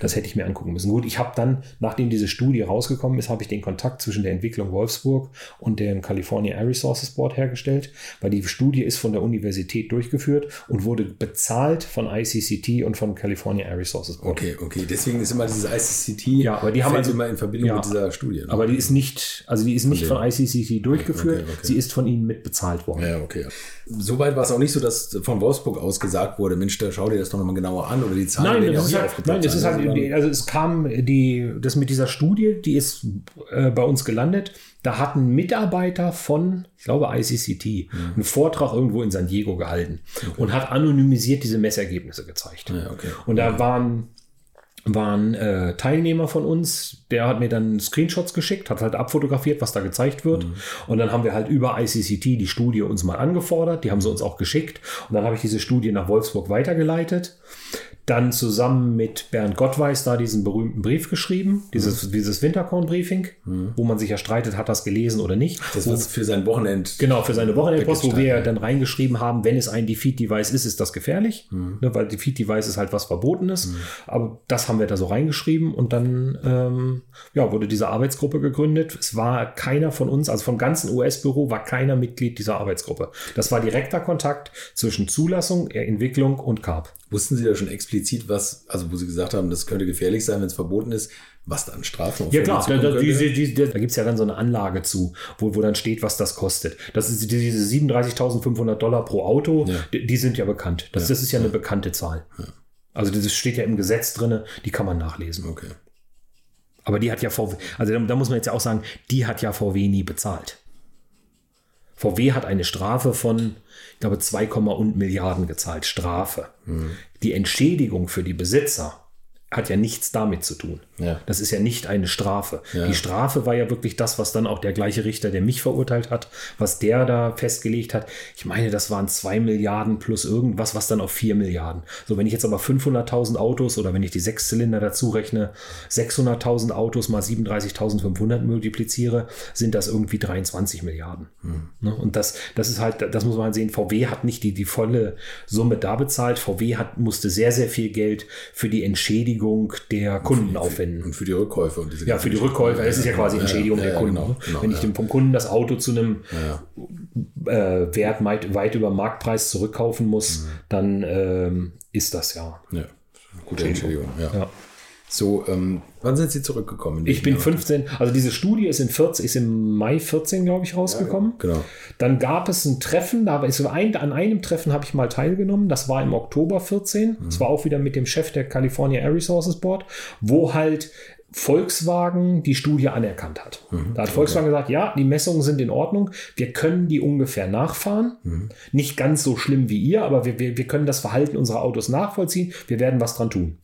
Das hätte ich mir angucken müssen. Gut, ich habe dann, nachdem diese Studie rausgekommen ist, habe ich den Kontakt zwischen der Entwicklung Wolfsburg und dem California Air Resources Board hergestellt, weil die Studie ist von der Universität durchgeführt und wurde bezahlt von ICCT und von California Air Resources Board. Okay, okay. Okay, deswegen ist immer dieses ICCT Ja, aber die haben also- immer in Verbindung Ja. mit dieser Studie. ne? Aber die ist nicht, also die ist nicht Von von ICCT durchgeführt, Okay, okay. sie ist von ihnen mit bezahlt worden. Ja, okay. Soweit war es auch nicht so, dass von Wolfsburg aus gesagt wurde, Mensch, da schau dir das doch nochmal genauer an oder die Zahlen Nein, ja das ist halt, nein, das ist halt, Also, also es kam die, das mit dieser Studie, die ist äh, bei uns gelandet. Da hat ein Mitarbeiter von, ich glaube, ICCT Mhm. einen Vortrag irgendwo in San Diego gehalten und hat anonymisiert diese Messergebnisse gezeigt. Ja, okay. Und da waren waren äh, Teilnehmer von uns, der hat mir dann Screenshots geschickt, hat halt abfotografiert, was da gezeigt wird. Und dann haben wir halt über ICCT die Studie uns mal angefordert, die haben sie uns auch geschickt. Und dann habe ich diese Studie nach Wolfsburg weitergeleitet. Dann zusammen mit Bernd Gottweis da diesen berühmten Brief geschrieben, dieses, dieses Winterkorn-Briefing, wo man sich ja streitet, hat das gelesen oder nicht. das was für sein Wochenend. Genau, für seine Wochenendpost, wo wir Time, dann reingeschrieben haben, wenn es ein Defeat-Device ist, ist das gefährlich. Mhm. Ne, weil Defeat-Device ist halt was Verbotenes. Aber das haben wir da so reingeschrieben und dann ähm, ja, wurde diese Arbeitsgruppe gegründet. Es war keiner von uns, also vom ganzen US-Büro war keiner Mitglied dieser Arbeitsgruppe. Das war direkter Kontakt zwischen Zulassung, Entwicklung und CARP. Wussten Sie da schon explizit, was, also wo Sie gesagt haben, das könnte gefährlich sein, wenn es verboten ist, was da an Strafen auf Ja klar, da, da, könnte? diese, diese, da gibt es ja dann so eine Anlage zu, wo, wo dann steht, was das kostet. Das ist diese 37.500 Dollar pro Auto, Ja. die, die sind ja bekannt. Das, das ist ja eine bekannte Zahl. Also das steht ja im Gesetz drin, die kann man nachlesen. Okay. Aber die hat ja VW, also da, da muss man jetzt ja auch sagen, die hat ja VW nie bezahlt. VW hat eine Strafe von, ich glaube, 2, und Milliarden gezahlt. Strafe. Die Entschädigung für die Besitzer hat ja nichts damit zu tun. Ja. Das ist ja nicht eine Strafe. Ja. Die Strafe war ja wirklich das, was dann auch der gleiche Richter, der mich verurteilt hat, was der da festgelegt hat. Ich meine, das waren 2 Milliarden plus irgendwas, was dann auf 4 Milliarden. So, wenn ich jetzt aber 500.000 Autos oder wenn ich die Sechszylinder dazu rechne, 600.000 Autos mal 37.500 multipliziere, sind das irgendwie 23 Milliarden. Ne? Und das, das ist halt, das muss man sehen. VW hat nicht die, die volle Summe da bezahlt. VW hat, musste sehr, sehr viel Geld für die Entschädigung der Kunden aufwenden. Und für die Rückkäufe und diese Ja, für die. Rückkäufer, das ist ja quasi Entschädigung der Kunden. Genau, genau, Wenn ich dem vom Kunden das Auto zu einem äh, Wert weit, weit über Marktpreis zurückkaufen muss, dann ähm, ist das ja. ja. Gute Entschädigung. Ja. ja. So, ähm, wann sind Sie zurückgekommen? Ich bin diesem Jahr? 15, also diese Studie ist, in 14, ist im Mai 14, glaube ich, rausgekommen. Genau. Dann gab es ein Treffen, da ist ein, an einem Treffen habe ich mal teilgenommen, das war im Oktober 14. Das war auch wieder mit dem Chef der California Air Resources Board, wo halt Volkswagen die Studie anerkannt hat. Da hat Volkswagen gesagt, ja, die Messungen sind in Ordnung, wir können die ungefähr nachfahren. Nicht ganz so schlimm wie ihr, aber wir, wir, wir können das Verhalten unserer Autos nachvollziehen, wir werden was dran tun.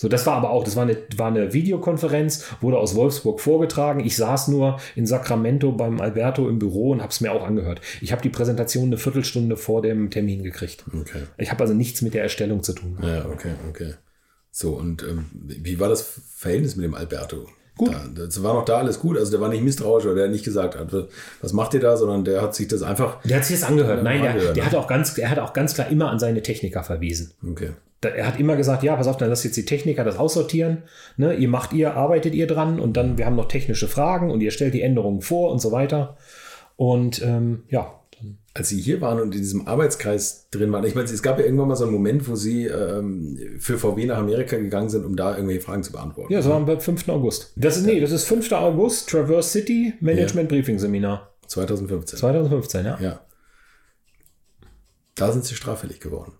So, das war aber auch, das war eine, war eine Videokonferenz, wurde aus Wolfsburg vorgetragen. Ich saß nur in Sacramento beim Alberto im Büro und habe es mir auch angehört. Ich habe die Präsentation eine Viertelstunde vor dem Termin gekriegt. Okay. Ich habe also nichts mit der Erstellung zu tun. Ja, okay, okay. So, und ähm, wie war das Verhältnis mit dem Alberto? Gut. Da, das war noch da alles gut. Also der war nicht misstrauisch oder der hat nicht gesagt, hat, was macht ihr da, sondern der hat sich das einfach. Der hat sich das angehört. Nein, der, angehört, der ne? hat auch ganz, er hat auch ganz klar immer an seine Techniker verwiesen. Okay. Er hat immer gesagt, ja, pass auf, dann lasst jetzt die Techniker das aussortieren. Ne? Ihr macht ihr, arbeitet ihr dran und dann, wir haben noch technische Fragen und ihr stellt die Änderungen vor und so weiter. Und ähm, ja, Als Sie hier waren und in diesem Arbeitskreis drin waren, ich meine, es gab ja irgendwann mal so einen Moment, wo Sie ähm, für VW nach Amerika gegangen sind, um da irgendwelche Fragen zu beantworten. Ja, das war am 5. August. Das ist, nee, das ist 5. August, Traverse City Management Briefing Seminar. 2015. 2015, ja. Ja. Da sind Sie straffällig geworden.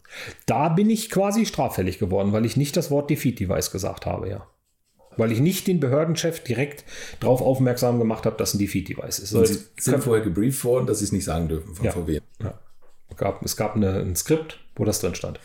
Da bin ich quasi straffällig geworden, weil ich nicht das Wort Defeat Device gesagt habe, ja. Weil ich nicht den Behördenchef direkt darauf aufmerksam gemacht habe, dass ein Defeat Device ist. Und So, Sie sind vorher gebrieft worden, dass Sie es nicht sagen dürfen von Ja. VW. ja. gab, es gab eine, ein Skript, wo das drin stand.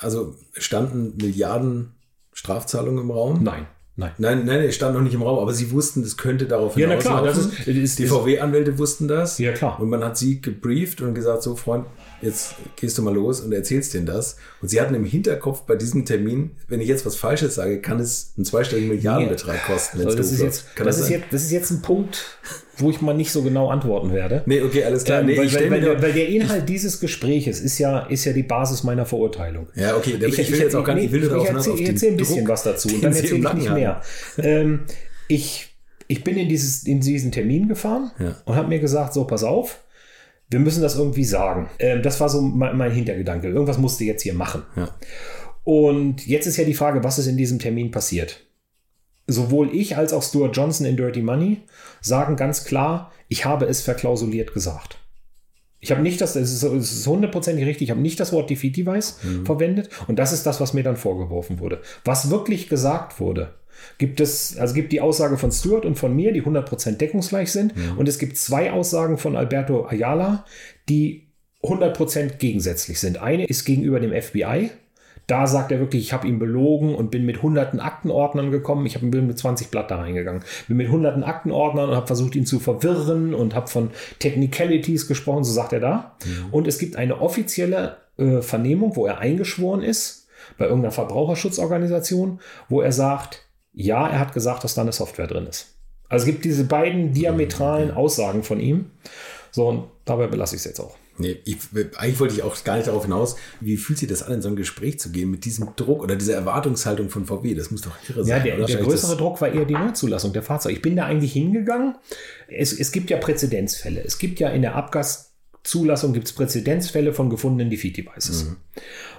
Also standen Milliarden Strafzahlungen im Raum? Nein, nein. Nein, nein, es stand noch nicht im Raum, aber Sie wussten, es könnte darauf Ja, na klar, das hinauslaufen. ist- das ist- Die VW-Anwälte wussten das. Ja, klar. Und man hat Sie gebrieft und gesagt, so Freund, jetzt gehst du mal los und erzählst denen das. Und Sie hatten im Hinterkopf bei diesem Termin, wenn ich jetzt was Falsches sage, kann es einen zweistelligen Milliardenbetrag kosten. So, das, ist jetzt, das, das ist jetzt, das ist jetzt ein Punkt, wo ich mal nicht so genau antworten werde. Nee, okay, alles klar. Ähm, Nee, weil, ich weil, weil, nur- weil der Inhalt dieses Gespräches ist ja, ist ja die Basis meiner Verurteilung. Ja, okay, ich, ich will jetzt auch gar nicht, ich will ich erzähl, auf ich erzähl ein bisschen Druck, was dazu <laughs> und dann erzähle ich nicht mehr. ähm, ich, ich bin in, dieses, in diesen Termin gefahren Ja. und habe mir gesagt, so, pass auf, wir müssen das irgendwie sagen. Ähm, das war so mein, mein Hintergedanke. Irgendwas musste jetzt hier machen. Ja. Und jetzt ist ja die Frage, was ist in diesem Termin passiert? Sowohl ich als auch Stuart Johnson in Dirty Money sagen ganz klar, ich habe es verklausuliert gesagt. Ich habe nicht das, es ist hundertprozentig richtig, ich habe nicht das Wort Defeat Device mhm. verwendet und das ist das, was mir dann vorgeworfen wurde. Was wirklich gesagt wurde, gibt es, also gibt die Aussage von Stuart und von mir, die 100% deckungsgleich sind mhm. und es gibt zwei Aussagen von Alberto Ayala, die 100% gegensätzlich sind. Eine ist gegenüber dem FBI, da sagt er wirklich, ich habe ihn belogen und bin mit hunderten Aktenordnern gekommen. Ich bin mit 20 Blatt da reingegangen. Bin mit hunderten Aktenordnern und habe versucht, ihn zu verwirren und habe von Technicalities gesprochen, so sagt er da. Mhm. Und es gibt eine offizielle äh, Vernehmung, wo er eingeschworen ist, bei irgendeiner Verbraucherschutzorganisation, wo er sagt, ja, er hat gesagt, dass da eine Software drin ist. Also es gibt diese beiden diametralen Aussagen von ihm. So, und dabei belasse ich es jetzt auch. Nee, ich, eigentlich wollte ich auch gar nicht darauf hinaus, wie fühlt sich das an, in so ein Gespräch zu gehen mit diesem Druck oder dieser Erwartungshaltung von VW? Das muss doch irre sein. Ja, der, der größere Druck war eher die Neuzulassung der Fahrzeuge. Ich bin da eigentlich hingegangen. Es, es gibt ja Präzedenzfälle. Es gibt ja in der Abgas- Zulassung gibt es Präzedenzfälle von gefundenen Defeat-Devices. Mhm.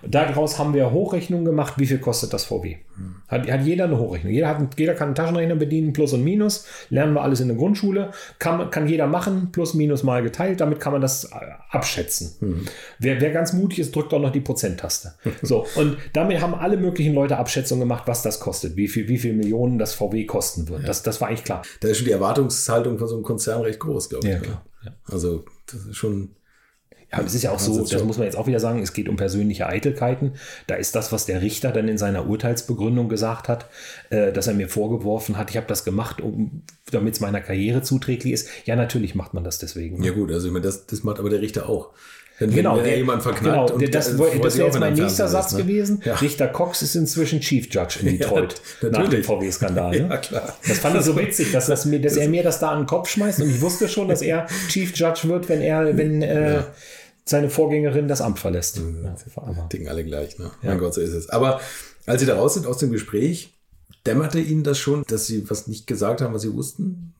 Daraus haben wir Hochrechnungen gemacht, wie viel kostet das VW. Mhm. Hat, hat jeder eine Hochrechnung. Jeder, hat, jeder kann einen Taschenrechner bedienen, Plus und Minus. Lernen wir alles in der Grundschule. Kann, kann jeder machen, Plus, Minus mal geteilt. Damit kann man das äh, abschätzen. Mhm. Wer, wer ganz mutig ist, drückt auch noch die Prozenttaste. <laughs> so, und damit haben alle möglichen Leute Abschätzungen gemacht, was das kostet, wie viel, wie viel Millionen das VW kosten wird. Ja. Das, das war eigentlich klar. Da ist schon die Erwartungshaltung von so einem Konzern recht groß, glaube ich. Ja, klar. Ja. Also das ist schon. Ja, es ist ja auch so, das muss man jetzt auch wieder sagen, es geht um persönliche Eitelkeiten. Da ist das, was der Richter dann in seiner Urteilsbegründung gesagt hat, äh, dass er mir vorgeworfen hat, ich habe das gemacht, um, damit es meiner Karriere zuträglich ist. Ja, natürlich macht man das deswegen. Ne? Ja gut, also ich meine, das, das macht aber der Richter auch. Wenn, genau, wenn der, jemand verknallt. Genau, und das, das wäre jetzt mein nächster Satz ne? gewesen. Ja. Richter Cox ist inzwischen Chief Judge in <laughs> Detroit ja, nach dem VW-Skandal. Ne? <laughs> Ja, klar. Das fand ich so witzig, dass, das mir, dass er mir das da an den Kopf schmeißt und ich wusste schon, dass er <laughs> Chief Judge wird, wenn er, wenn äh, seine Vorgängerin das Amt verlässt. Mhm. Ja, Ticken alle gleich, ne? Mein Gott, so ist es. Aber als Sie da raus sind aus dem Gespräch, dämmerte Ihnen das schon, dass Sie was nicht gesagt haben, was Sie wussten?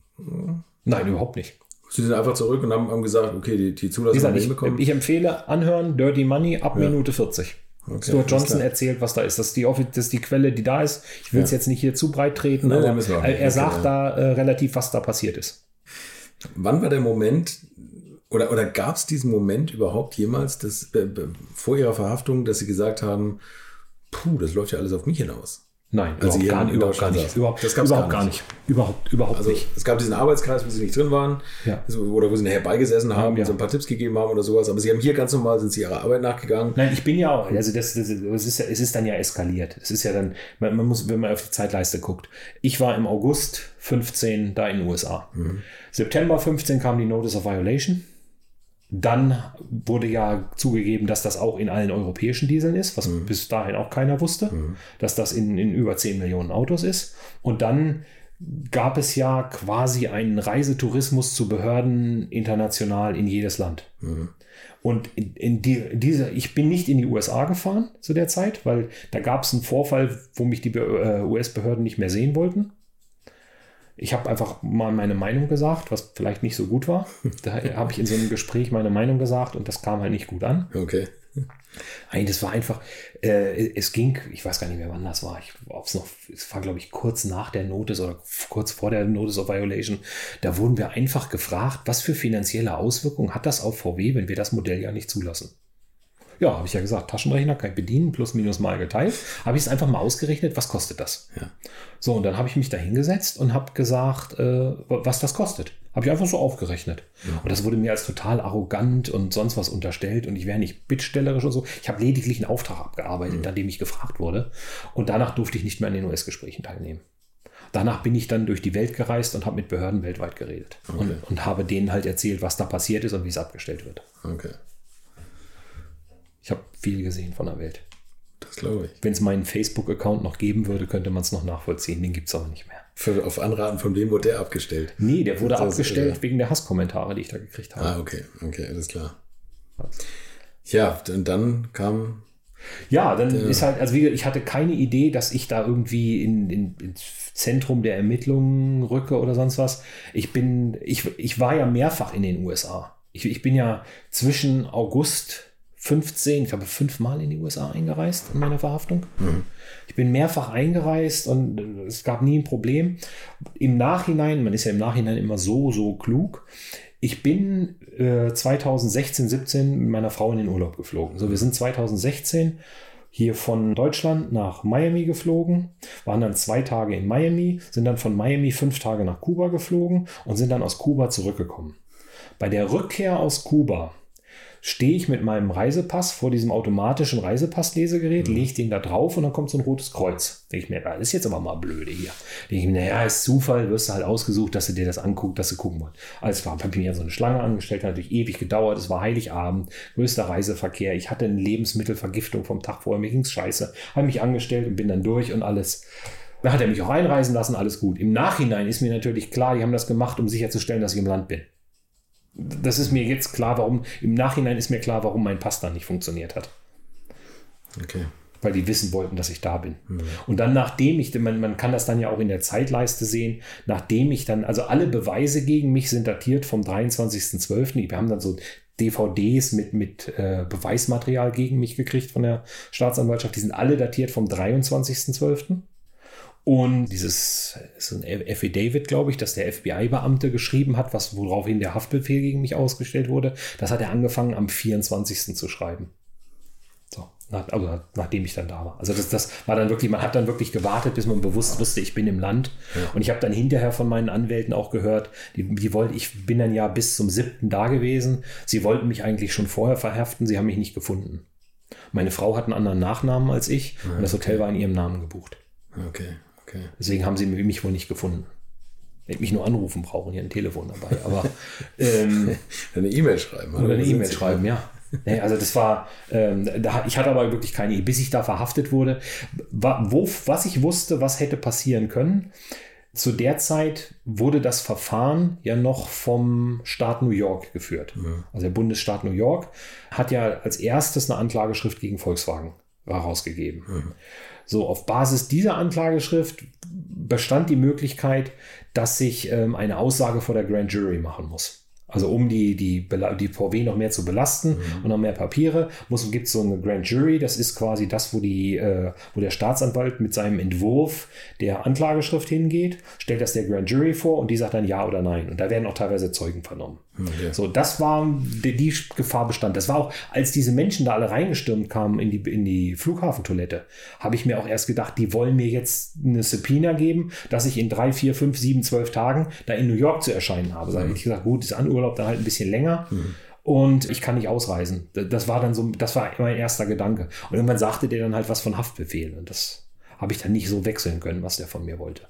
Nein, überhaupt nicht. Sie sind einfach zurück und haben, haben gesagt, okay, die, die Zulassung haben wir bekommen. Ich empfehle anhören, Dirty Money ab ja. Minute 40. Okay, Stuart Johnson erzählt, was da ist. Das ist die, das ist die Quelle, die da ist. Ich will es ja. jetzt nicht hier zu breit treten, nee, aber er, er sagt okay, da äh, relativ, was da passiert ist. Wann war der Moment, oder, oder gab es diesen Moment überhaupt jemals, dass, äh, vor Ihrer Verhaftung, dass Sie gesagt haben, puh, das läuft ja alles auf mich hinaus? Nein, also überhaupt, gar, überhaupt gar nicht. Überhaupt, das überhaupt gar nicht. Überhaupt, überhaupt also, nicht. Es gab diesen Arbeitskreis, wo sie nicht drin waren, ja. oder wo sie nachher beigesessen haben ja. so ein paar Tipps gegeben haben oder sowas. Aber sie haben hier ganz normal, sind sie ihrer Arbeit nachgegangen. Nein, ich bin ja auch, also das, das, das ist, es ist dann ja eskaliert. Es ist ja dann, man, man, muss, wenn man auf die Zeitleiste guckt. Ich war im August 15 da in den USA. Mhm. September 15 kam die Notice of Violation. Dann wurde ja zugegeben, dass das auch in allen europäischen Dieseln ist, was mhm. bis dahin auch keiner wusste, mhm. dass das in, in über 10 Millionen Autos ist. Und dann gab es ja quasi einen Reisetourismus zu Behörden international in jedes Land. Mhm. Und in, in, die, diese, ich bin nicht in die USA gefahren zu der Zeit, weil da gab es einen Vorfall, wo mich die äh, US-Behörden nicht mehr sehen wollten. Ich habe einfach mal meine Meinung gesagt, was vielleicht nicht so gut war. Da <laughs> habe ich in so einem Gespräch meine Meinung gesagt und das kam halt nicht gut an. Okay. Nein, das war einfach, äh, es ging, ich weiß gar nicht mehr, wann das war. Ich, ob's noch, es war, glaube ich, kurz nach der Notice oder kurz vor der Notice of Violation. Da wurden wir einfach gefragt, was für finanzielle Auswirkungen hat das auf VW, wenn wir das Modell ja nicht zulassen? Ja, habe ich ja gesagt, Taschenrechner kann ich bedienen, plus minus mal geteilt. Habe ich es einfach mal ausgerechnet, was kostet das? Ja. So, und dann habe ich mich da hingesetzt und habe gesagt, äh, was das kostet. Habe ich einfach so aufgerechnet. Ja. Und das wurde mir als total arrogant und sonst was unterstellt und ich wäre nicht bittstellerisch und so. Ich habe lediglich einen Auftrag abgearbeitet, mhm. an dem ich gefragt wurde. Und danach durfte ich nicht mehr an den US-Gesprächen teilnehmen. Danach bin ich dann durch die Welt gereist und habe mit Behörden weltweit geredet okay. und, und habe denen halt erzählt, was da passiert ist und wie es abgestellt wird. Okay. Ich habe viel gesehen von der Welt. Das glaube ich. Wenn es meinen Facebook-Account noch geben würde, könnte man es noch nachvollziehen. Den gibt es aber nicht mehr. Für, auf Anraten von wem wurde der abgestellt? Nee, der wurde abgestellt ist, wegen der Hasskommentare, die ich da gekriegt habe. Ah, okay, okay, alles klar. Ja, und dann kam. Ja, dann der, ist halt, also wie, ich hatte keine Idee, dass ich da irgendwie in, in, ins Zentrum der Ermittlungen rücke oder sonst was. Ich bin, ich, ich war ja mehrfach in den USA. Ich, ich bin ja zwischen August 15, ich glaube fünfmal in die USA eingereist in meiner Verhaftung. Ich bin mehrfach eingereist und es gab nie ein Problem. Im Nachhinein, man ist ja im Nachhinein immer so, so klug. Ich bin äh, 2016, 17 mit meiner Frau in den Urlaub geflogen. So, wir sind 2016 hier von Deutschland nach Miami geflogen, waren dann zwei Tage in Miami, sind dann von Miami fünf Tage nach Kuba geflogen und sind dann aus Kuba zurückgekommen. Bei der Rückkehr aus Kuba stehe ich mit meinem Reisepass vor diesem automatischen Reisepasslesegerät, mhm. lege den da drauf und dann kommt so ein rotes Kreuz. Denke ich mir, das ist jetzt aber mal blöde hier. Denke ich mir, naja, ist Zufall, wirst du halt ausgesucht, dass du dir das anguckst, dass du gucken wollt. Alles klar, habe mir so eine Schlange angestellt, hat natürlich ewig gedauert, es war Heiligabend, größter Reiseverkehr, ich hatte eine Lebensmittelvergiftung vom Tag vorher, mir ging's scheiße, habe mich angestellt und bin dann durch und alles. Da hat er mich auch einreisen lassen, alles gut. Im Nachhinein ist mir natürlich klar, die haben das gemacht, um sicherzustellen, dass ich im Land bin das ist mir jetzt klar, warum, im Nachhinein ist mir klar, warum mein Pass dann nicht funktioniert hat. Okay. Weil die wissen wollten, dass ich da bin. Mhm. Und dann, nachdem ich, man, man kann das dann ja auch in der Zeitleiste sehen, nachdem ich dann, also alle Beweise gegen mich sind datiert vom 23.12. Wir haben dann so DVDs mit, mit äh, Beweismaterial gegen mich gekriegt von der Staatsanwaltschaft. Die sind alle datiert vom 23.12. Und dieses ist ein Affidavit, glaube ich, dass der FBI-Beamte geschrieben hat, was woraufhin der Haftbefehl gegen mich ausgestellt wurde. Das hat er angefangen am 24. zu schreiben. So, nach, also nachdem ich dann da war. Also das, das war dann wirklich, man hat dann wirklich gewartet, bis man bewusst wusste, ich bin im Land. Ja. Und ich habe dann hinterher von meinen Anwälten auch gehört, die, die wollten, ich bin dann ja bis zum siebten da gewesen. Sie wollten mich eigentlich schon vorher verhaften, sie haben mich nicht gefunden. Meine Frau hat einen anderen Nachnamen als ich ja, und das Hotel war in ihrem Namen gebucht. Okay. Okay. Deswegen haben sie mich wohl nicht gefunden. Hätte mich nur anrufen brauchen, hier ein Telefon dabei. Aber <laughs> ähm, eine E-Mail schreiben. Oder eine E-Mail schreiben, ja. Nee, also das war, ähm, da, ich hatte aber wirklich keine Idee, bis ich da verhaftet wurde. Wo, was ich wusste, was hätte passieren können. Zu der Zeit wurde das Verfahren ja noch vom Staat New York geführt. Ja. Also der Bundesstaat New York hat ja als erstes eine Anklageschrift gegen Volkswagen herausgegeben. Ja. So, auf Basis dieser Anklageschrift bestand die Möglichkeit, dass ich ähm, eine Aussage vor der Grand Jury machen muss. Also um die, die, die VW noch mehr zu belasten mhm. und noch mehr Papiere, gibt es so eine Grand Jury. Das ist quasi das, wo, die, äh, wo der Staatsanwalt mit seinem Entwurf der Anklageschrift hingeht, stellt das der Grand Jury vor und die sagt dann ja oder nein. Und da werden auch teilweise Zeugen vernommen. Okay. So, das war die, die, Gefahr bestand. Das war auch, als diese Menschen da alle reingestürmt kamen in die, in die Flughafentoilette, habe ich mir auch erst gedacht, die wollen mir jetzt eine Subpoena geben, dass ich in drei, vier, fünf, sieben, zwölf Tagen da in New York zu erscheinen habe. Mhm. Da habe ich gesagt, gut, ist Anurlaub dann halt ein bisschen länger. Mhm und ich kann nicht ausreisen. Das war dann so, das war mein erster Gedanke. Und irgendwann sagte der dann halt was von Haftbefehl und das habe ich dann nicht so wechseln können, was der von mir wollte.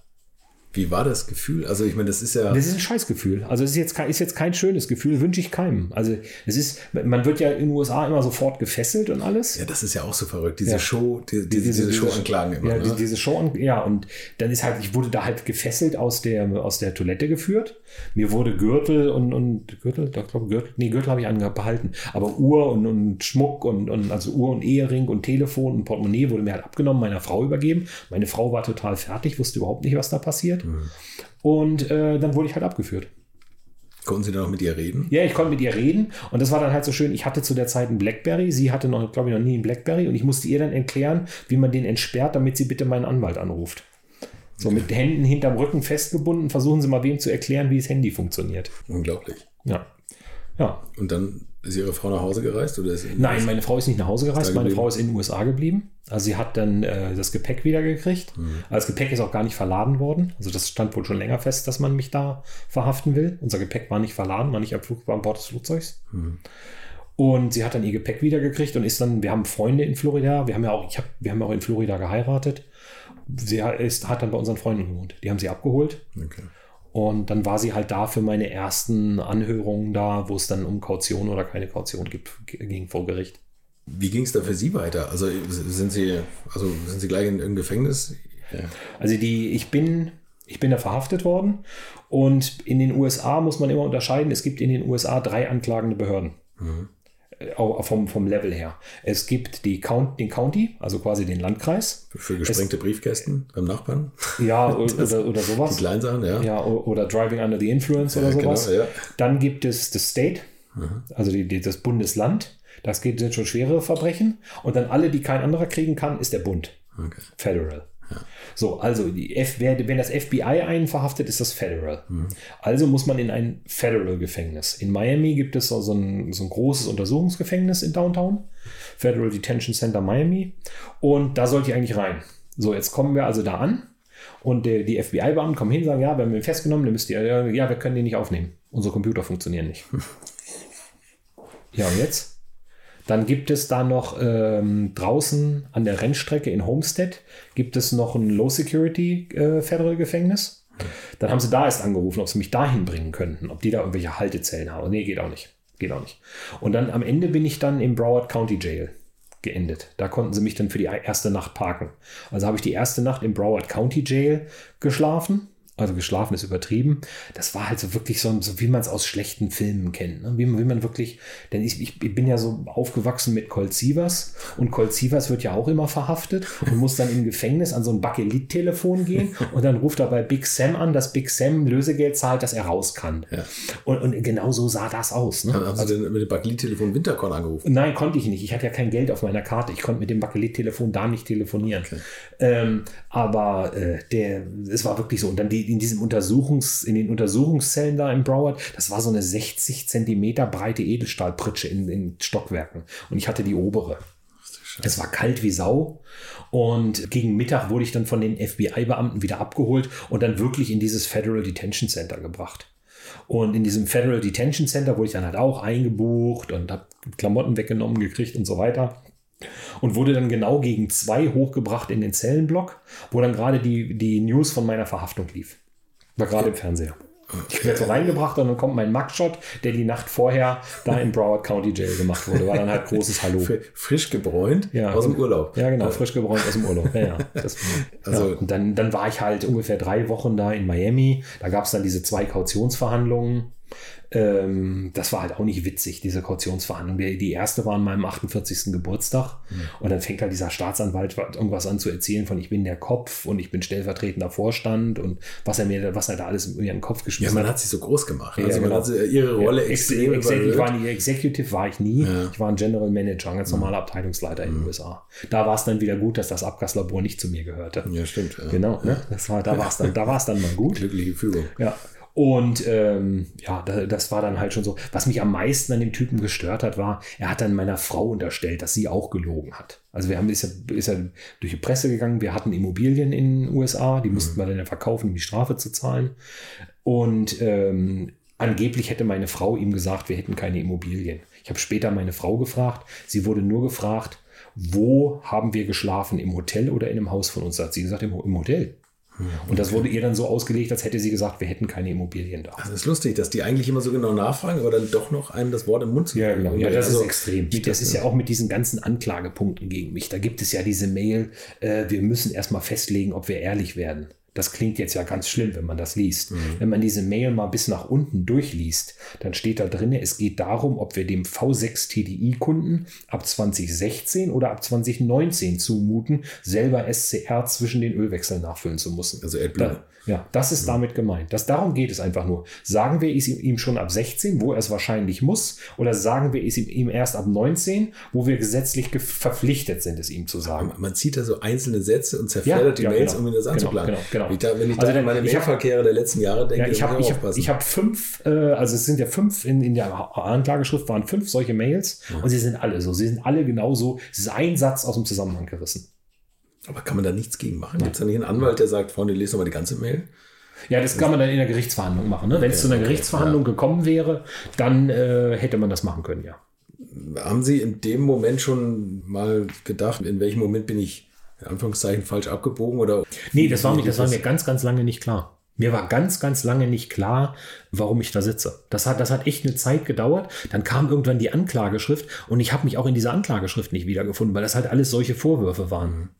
Wie war das Gefühl? Also ich meine, das ist ja. Das ist ein Scheißgefühl. Also es ist jetzt, kein, ist jetzt kein schönes Gefühl, wünsche ich keinem. Also es ist, man wird ja in den USA immer sofort gefesselt und alles. Ja, das ist ja auch so verrückt. Diese ja. Show, die, die, diese, diese Showanklagen immer. Ja, ne? diese Show, ja, und dann ist halt, ich wurde da halt gefesselt aus der, aus der Toilette geführt. Mir wurde Gürtel und, und Gürtel, ich glaube Gürtel, nee, Gürtel habe ich angehalten, aber Uhr und, und Schmuck und, und also Uhr und Ehering und Telefon und Portemonnaie wurde mir halt abgenommen, meiner Frau übergeben. Meine Frau war total fertig, wusste überhaupt nicht, was da passiert. Mhm. Und äh, dann wurde ich halt abgeführt. Konnten Sie dann auch mit ihr reden? Ja, ich konnte mit ihr reden und das war dann halt so schön. Ich hatte zu der Zeit einen Blackberry, sie hatte noch, glaube ich, noch nie einen Blackberry und ich musste ihr dann erklären, wie man den entsperrt, damit sie bitte meinen Anwalt anruft. So mit Händen hinterm Rücken festgebunden, versuchen Sie mal wem zu erklären, wie das Handy funktioniert. Unglaublich. Ja. Ja. Und dann ist Ihre Frau nach Hause gereist? Oder Nein, meine Frau ist nicht nach Hause gereist. Meine Frau ist in den USA geblieben. Also sie hat dann äh, das Gepäck wieder gekriegt. Mhm. Das Gepäck ist auch gar nicht verladen worden. Also das stand wohl schon länger fest, dass man mich da verhaften will. Unser Gepäck war nicht verladen, war nicht am Flug, war an Bord des Flugzeugs. Mhm. Und sie hat dann ihr Gepäck wieder gekriegt und ist dann, wir haben Freunde in Florida, wir haben ja auch, ich hab, wir haben auch in Florida geheiratet. Sie ist, hat dann bei unseren Freunden gewohnt. Die haben sie abgeholt. Okay. Und dann war sie halt da für meine ersten Anhörungen da, wo es dann um Kaution oder keine Kaution gibt, ging vor Gericht. Wie ging es da für Sie weiter? Also sind Sie, also sind Sie gleich in irgendeinem Gefängnis? Ja. Also die, ich bin, ich bin da verhaftet worden und in den USA muss man immer unterscheiden. Es gibt in den USA drei anklagende Behörden. Mhm vom, vom Level her. Es gibt die Count, den County, also quasi den Landkreis. Für gesprengte es, Briefkästen beim Nachbarn. Ja, <laughs> oder, oder sowas. Die Kleinsachen, ja. Ja, oder Driving Under the Influence oder ja, sowas. Genau, ja. Dann gibt es das State, mhm. also die, die, das Bundesland. Das geht sind schon schwere Verbrechen. Und dann alle, die kein anderer kriegen kann, ist der Bund. Okay. Federal. So, also F, wenn das FBI einen verhaftet, ist das Federal. Also muss man in ein Federal-Gefängnis. In Miami gibt es so so ein, so ein großes Untersuchungsgefängnis in Downtown. Federal Detention Center Miami. Und da sollte ich eigentlich rein. So, jetzt kommen wir also da an. Und der, die FBI-Beamten kommen hin und sagen, ja, wir haben ihn festgenommen, dann müsst ihr, ja, ja, wir können den nicht aufnehmen. Unsere Computer funktionieren nicht. <laughs> ja, und jetzt? Dann gibt es da noch ähm, draußen an der Rennstrecke in Homestead gibt es noch ein Low Security äh, Federal Gefängnis. Dann haben sie da erst angerufen, ob sie mich dahin bringen könnten, ob die da irgendwelche Haltezellen haben. Nee, geht auch nicht. Geht auch nicht. Und dann am Ende bin ich dann im Broward County Jail geendet. Da konnten sie mich dann für die erste Nacht parken. Also habe ich die erste Nacht im Broward County Jail geschlafen. Also geschlafen ist übertrieben. Das war halt so wirklich so, so wie man es aus schlechten Filmen kennt. Ne? Wie, man- wie man wirklich, denn ich, ich bin ja so aufgewachsen mit Colt Sievers und Colt Sievers wird ja auch immer verhaftet und muss dann im Gefängnis an so ein Bakelit-Telefon gehen <laughs> und dann ruft er bei Big Sam an, dass Big Sam Lösegeld zahlt, dass er raus kann. Ja. Und, und genau so sah das aus. Ne? Haben Sie denn mit dem Bakelit-Telefon Winterkorn angerufen? Nein, konnte ich nicht. Ich hatte ja kein Geld auf meiner Karte. Ich konnte mit dem Bakelit-Telefon da nicht telefonieren. Ähm, aber äh, der, es war wirklich so. Und dann die, in diesem Untersuchungs, in den Untersuchungszellen da im Broward, das war so eine 60 Zentimeter breite Edelstahlpritsche in, in Stockwerken. Und ich hatte die obere. Es war kalt wie Sau. Und gegen Mittag wurde ich dann von den FBI-Beamten wieder abgeholt und dann wirklich in dieses Federal Detention Center gebracht. Und in diesem Federal Detention Center wurde ich dann halt auch eingebucht und habe Klamotten weggenommen gekriegt und so weiter. Und wurde dann genau gegen zwei hochgebracht in den Zellenblock, wo dann gerade die, die News von meiner Verhaftung lief. War gerade im Fernseher. Ich werde so reingebracht und dann kommt mein Mugshot, der die Nacht vorher da im Broward County Jail gemacht wurde. War dann halt großes Hallo. Frisch gebräunt Ja. aus dem Urlaub. Ja, genau, frisch gebräunt aus dem Urlaub. Ja, ja. Das, Also-. Und dann, dann war ich halt ungefähr drei Wochen da in Miami. Da gab es dann diese zwei Kautionsverhandlungen. Ähm, das war halt auch nicht witzig, diese Kautionsverhandlung. Die, die erste war an meinem 48. Geburtstag. Und dann fängt halt dieser Staatsanwalt irgendwas an zu erzählen von ich bin der Kopf und ich bin stellvertretender Vorstand und was er mir, was er da alles in ihren Kopf Ja, geschmissen man hat. hat sich so groß gemacht. Ja, Also man genau. hat ihre Rolle Ja, extrem Ex- Executive, war nie, Executive war ich nie. Ja. Ich war ein General Manager, ein ganz normaler Abteilungsleiter in den USA. Da war es dann wieder gut, dass das Abgaslabor nicht zu mir gehörte. Ja, stimmt. Ja. Genau, ne? das war, da war es dann, da war es dann mal gut. Glückliche Fügung. Ja. Und ähm, ja, da, das war dann halt schon so. Was mich am meisten an dem Typen gestört hat, war, er hat dann meiner Frau unterstellt, dass sie auch gelogen hat. Also wir haben ist ja, ist ja durch die Presse gegangen, wir hatten Immobilien in den USA, die mussten wir dann ja verkaufen, um die Strafe zu zahlen. Und ähm, angeblich hätte meine Frau ihm gesagt, wir hätten keine Immobilien. Ich habe später meine Frau gefragt, sie wurde nur gefragt, wo haben wir geschlafen, im Hotel oder in einem Haus von uns? Da hat sie gesagt, im, im Hotel. Und das wurde ihr dann so ausgelegt, als hätte sie gesagt, wir hätten keine Immobilien da. Also ist lustig, dass die eigentlich immer so genau nachfragen, aber dann doch noch einem das Wort im Mund zu Ja, genau. Ja, das Also, ist extrem. Das ist ja auch mit diesen ganzen Anklagepunkten gegen mich. Da gibt es ja diese Mail, äh, wir müssen erstmal festlegen, ob wir ehrlich werden. Das klingt jetzt ja ganz schlimm, wenn man das liest. Wenn man diese Mail mal bis nach unten durchliest, dann steht da drin, es geht darum, ob wir dem V6 TDI-Kunden ab 2016 oder ab 2019 zumuten, selber SCR zwischen den Ölwechseln nachfüllen zu müssen. Also AdBlue. Da, ja, das ist damit gemeint. Das, darum geht es einfach nur. Sagen wir es ihm, schon ab 16, wo er es wahrscheinlich muss, oder sagen wir es ihm, erst ab 19, wo wir gesetzlich ge- verpflichtet sind, es ihm zu sagen. Man zieht da so einzelne Sätze und zerfleddert die ja, Mails, genau. um mir das Genau, anzuplanen. genau, genau. Wenn ich, da, wenn ich Also da an meine Mailverkehre der letzten Jahre denke, Ja, ich habe ich hab, ich hab fünf, äh, also es sind ja fünf in, in der Anklageschrift waren fünf solche Mails und sie sind alle so. Sie sind alle genauso. Es ist ein Satz aus dem Zusammenhang gerissen. Aber kann man da nichts gegen machen? Gibt es da nicht einen Anwalt, der sagt, Freunde, lest doch mal die ganze Mail? Ja, das kann man dann in der Gerichtsverhandlung machen. Ne? Wenn es zu einer okay, Gerichtsverhandlung gekommen wäre, dann äh, hätte man das machen können, ja. Haben Sie in dem Moment schon mal gedacht, in welchem Moment bin ich in Anführungszeichen falsch abgebogen? Oder Nee, das war, mir, das war mir ganz, ganz lange nicht klar. Mir war ganz, ganz lange nicht klar, warum ich da sitze. Das hat, das hat echt eine Zeit gedauert. Dann kam irgendwann die Anklageschrift und ich habe mich auch in dieser Anklageschrift nicht wiedergefunden, weil das halt alles solche Vorwürfe waren.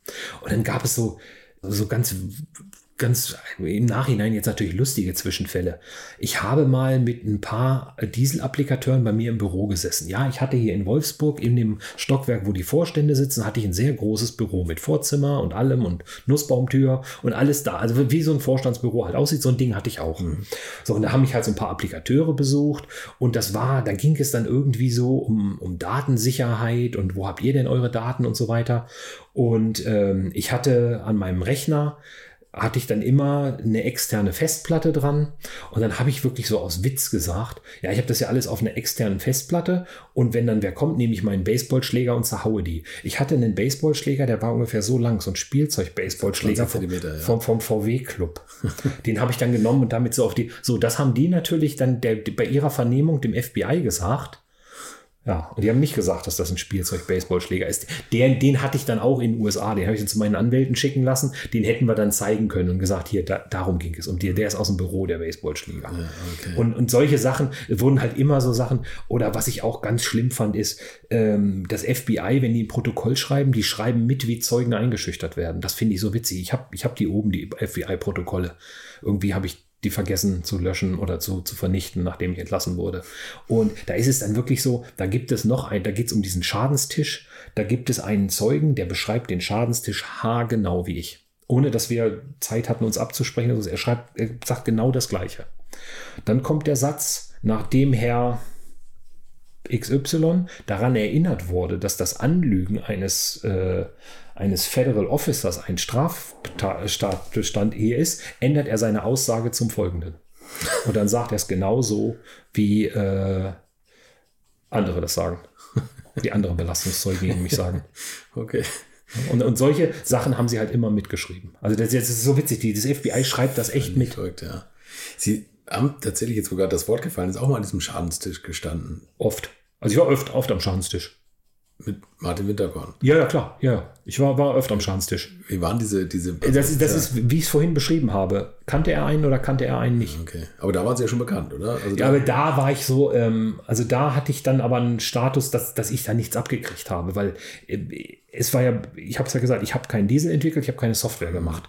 Und dann gab es so, so ganz ganz im Nachhinein jetzt natürlich lustige Zwischenfälle. Ich habe mal mit ein paar Dieselapplikateuren bei mir im Büro gesessen. Ja, ich hatte hier in Wolfsburg in dem Stockwerk, wo die Vorstände sitzen, hatte ich ein sehr großes Büro mit Vorzimmer und allem und Nussbaumtür und alles da. Also wie so ein Vorstandsbüro halt aussieht, so ein Ding hatte ich auch. Mhm. So, und da haben mich halt so ein paar Applikateure besucht und das war, da ging es dann irgendwie so um, um Datensicherheit und wo habt ihr denn eure Daten und so weiter. Und ähm, ich hatte an meinem Rechner hatte ich dann immer eine externe Festplatte dran und dann habe ich wirklich so aus Witz gesagt, ja, ich habe das ja alles auf einer externen Festplatte und wenn dann wer kommt, nehme ich meinen Baseballschläger und zerhaue die. Ich hatte einen Baseballschläger, der war ungefähr so lang, so ein Spielzeug-Baseballschläger vom, ja. vom, vom VW-Club. Den habe ich dann genommen und damit so auf die, so, das haben die natürlich dann der, bei ihrer Vernehmung dem FBI gesagt ja, und die haben nicht gesagt, dass das ein Spielzeug-Baseballschläger ist. Den, den hatte ich dann auch in den USA. Den habe ich dann zu meinen Anwälten schicken lassen. Den hätten wir dann zeigen können und gesagt, hier, da, darum ging es. Und der, der ist aus dem Büro, der Baseballschläger. Ja, okay. und, und solche Sachen wurden halt immer so Sachen. Oder was ich auch ganz schlimm fand, ist, ähm, das FBI, wenn die ein Protokoll schreiben, die schreiben mit, wie Zeugen eingeschüchtert werden. Das finde ich so witzig. Ich habe ich hab die oben, die FBI-Protokolle. Irgendwie habe ich die vergessen zu löschen oder zu, zu vernichten, nachdem ich entlassen wurde. Und da ist es dann wirklich so, da gibt es noch ein, da geht es um diesen Schadenstisch, da gibt es einen Zeugen, der beschreibt den Schadenstisch haargenau wie ich. Ohne dass wir Zeit hatten, uns abzusprechen. Also er schreibt, er sagt genau das Gleiche. Dann kommt der Satz, nachdem Herr XY daran erinnert wurde, dass das Anlügen eines äh, eines Federal Officers ein Straftatbestand hier ist, ändert er seine Aussage zum folgenden. Und dann sagt er es genauso, wie äh, andere das sagen. Die anderen Belastungszeugen <laughs> nämlich sagen. Okay. Und, und solche Sachen haben sie halt immer mitgeschrieben. Also das, das ist so witzig, das FBI schreibt das echt mit. Verrückt, ja. Sie haben tatsächlich jetzt sogar das Wort gefallen, ist auch mal an diesem Schadenstisch gestanden. Oft. Also ich war oft, oft am Schadenstisch. Mit Martin Winterkorn. Ja, ja, klar. Ja, ich war, war öfter am Schanztisch. Wie waren diese. diese das, ist, das ist, wie ich es vorhin beschrieben habe. Kannte er einen oder kannte er einen nicht? Okay. Aber da waren sie ja schon bekannt, oder? Also ja, aber da war ich so, ähm, also da hatte ich dann aber einen Status, dass, dass ich da nichts abgekriegt habe, weil äh, es war ja, ich habe es ja gesagt, ich habe keinen Diesel entwickelt, ich habe keine Software gemacht.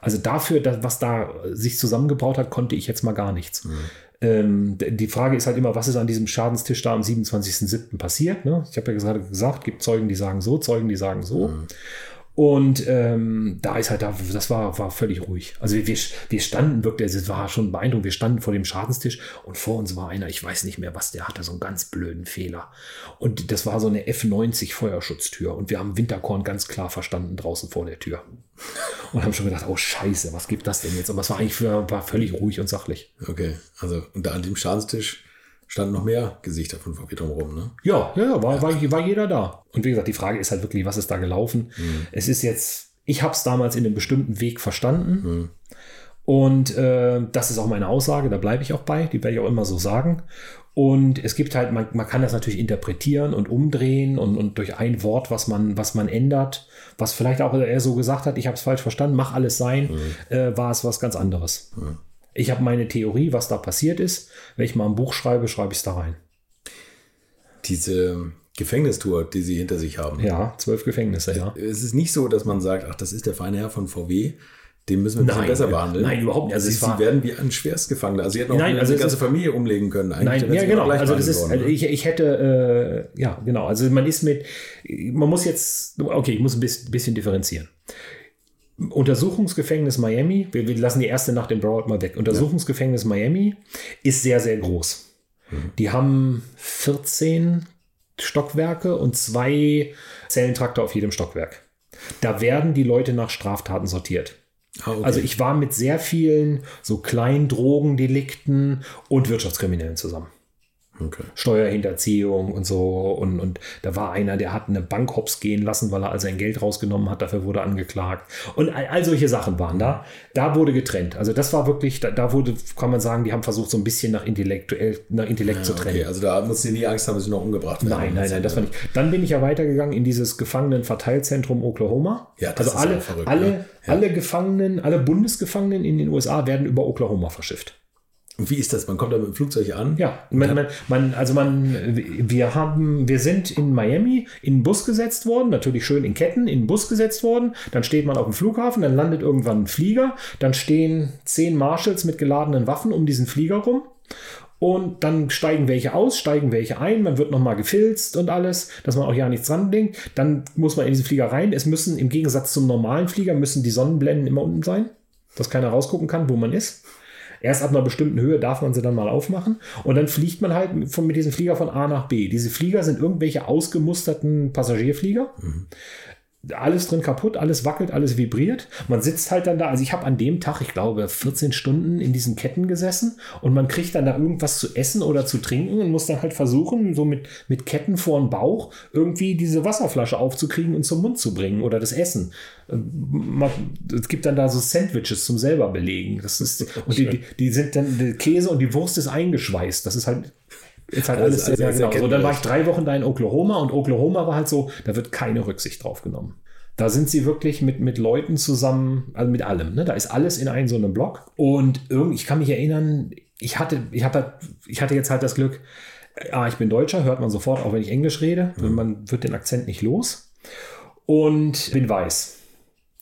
Also dafür, dass, was da sich zusammengebraut hat, konnte ich jetzt mal gar nichts. Mhm. Ähm, die Frage ist halt immer, was ist an diesem Schadenstisch da am 27.07. passiert? Ne? Ich habe ja gerade gesagt, gibt Zeugen, die sagen so, Zeugen, die sagen so. Mhm. Und ähm, da ist halt, da, das war, war völlig ruhig. Also wir, wir standen wirklich, es war schon beeindruckend, wir standen vor dem Schadenstisch und vor uns war einer, ich weiß nicht mehr, was der hatte, so einen ganz blöden Fehler. Und das war so eine F90 Feuerschutztür und wir haben Winterkorn ganz klar verstanden draußen vor der Tür. Und haben schon gedacht, oh Scheiße, was gibt das denn jetzt? Aber es war eigentlich war völlig ruhig und sachlich. Okay, also und da an dem Schadenstisch standen noch mehr Gesichter von VW drumherum, ne? Ja, ja, war, ja. War, war jeder da. Und wie gesagt, die Frage ist halt wirklich, was ist da gelaufen? Mhm. Es ist jetzt, ich habe es damals in einem bestimmten Weg verstanden. Mhm. Und äh, das ist auch meine Aussage, da bleibe ich auch bei, die werde ich auch immer so sagen. Und es gibt halt, man, man kann das natürlich interpretieren und umdrehen und, und durch ein Wort, was man, was man ändert, was vielleicht auch er so gesagt hat, ich habe es falsch verstanden, mach alles sein, mhm. äh, war es was ganz anderes. Mhm. Ich habe meine Theorie, was da passiert ist. Wenn ich mal ein Buch schreibe, schreibe ich es da rein. Diese Gefängnistour, die Sie hinter sich haben. Ja, zwölf Gefängnisse, ja. Es ist nicht so, dass man sagt, ach, das ist der feine Herr von VW. Den müssen wir ein bisschen besser behandeln. Nein, überhaupt nicht. Also sie, sie werden wie ein Schwerstgefangener. Also sie hätten auch nein, also eine ganze Familie umlegen können. Eigentlich nein, ja, genau. Also das ist, also ich, ich hätte, äh, ja, genau. Also man ist mit, man muss jetzt, okay, ich muss ein bisschen, bisschen differenzieren. Untersuchungsgefängnis Miami, wir, wir, lassen die erste Nacht in Broward mal weg. Untersuchungsgefängnis Miami ist sehr, sehr groß. Mhm. Die haben 14 Stockwerke und zwei Zellentrakte auf jedem Stockwerk. Da werden die Leute nach Straftaten sortiert. Ah, okay. Also ich war mit sehr vielen so kleinen Drogendelikten und Wirtschaftskriminellen zusammen. Okay. Steuerhinterziehung und so. Und, und da war einer, der hat eine Bank hops gehen lassen, weil er all sein Geld rausgenommen hat, dafür wurde angeklagt. Und all, all solche Sachen waren da. Da wurde getrennt. Also das war wirklich, da, da, wurde, kann man sagen, die haben versucht, so ein bisschen nach, intellektuell, nach Intellekt ja, zu trennen. Okay. Also da muss sie nie Angst haben, dass sie noch umgebracht werden. Nein, nein, nein, das war nicht. Dann bin ich ja weitergegangen in dieses Gefangenenverteilzentrum Oklahoma. Ja, das also alle, verrückt, alle, ja. alle Gefangenen, alle Bundesgefangenen in den USA werden über Oklahoma verschifft. Und wie ist das? Man kommt da mit dem Flugzeug an? Ja, man, man, man, also man, wir haben, wir sind in Miami in einen Bus gesetzt worden, natürlich schön in Ketten in einen Bus gesetzt worden. Dann steht man auf dem Flughafen, dann landet irgendwann ein Flieger, dann stehen zehn Marshals mit geladenen Waffen um diesen Flieger rum. Und dann steigen welche aus, steigen welche ein, man wird nochmal gefilzt und alles, dass man auch ja nichts dran denkt. Dann muss man in diesen Flieger rein. Es müssen im Gegensatz zum normalen Flieger müssen die Sonnenblenden immer unten sein, dass keiner rausgucken kann, wo man ist. Erst ab einer bestimmten Höhe darf man sie dann mal aufmachen und dann fliegt man halt von, mit diesem Flieger von A nach B. Diese Flieger sind irgendwelche ausgemusterten Passagierflieger. Mhm alles drin kaputt, alles wackelt, alles vibriert. Man sitzt halt dann da. Also ich habe an dem Tag, ich glaube, 14 Stunden in diesen Ketten gesessen und man kriegt dann da irgendwas zu essen oder zu trinken und muss dann halt versuchen, so mit, mit Ketten vor den Bauch irgendwie diese Wasserflasche aufzukriegen und zum Mund zu bringen oder das Essen. Ähm, es gibt dann da so Sandwiches zum selber belegen. Das ist, <laughs> und die, die sind dann, der Käse und die Wurst ist eingeschweißt. Das ist halt ist halt alles, alles sehr, sehr, genau. So, dann war ich drei Wochen da in Oklahoma und Oklahoma war halt so, da wird keine Rücksicht drauf genommen. Da sind sie wirklich mit, mit Leuten zusammen, also mit allem. Ne? Da ist alles in einem so einem Block. Und irgendwie, ich kann mich erinnern, ich hatte, ich hatte, ich hatte jetzt halt das Glück, ah, ich bin Deutscher, hört man sofort, auch wenn ich Englisch rede. Mhm. Man wird den Akzent nicht los. Und bin weiß.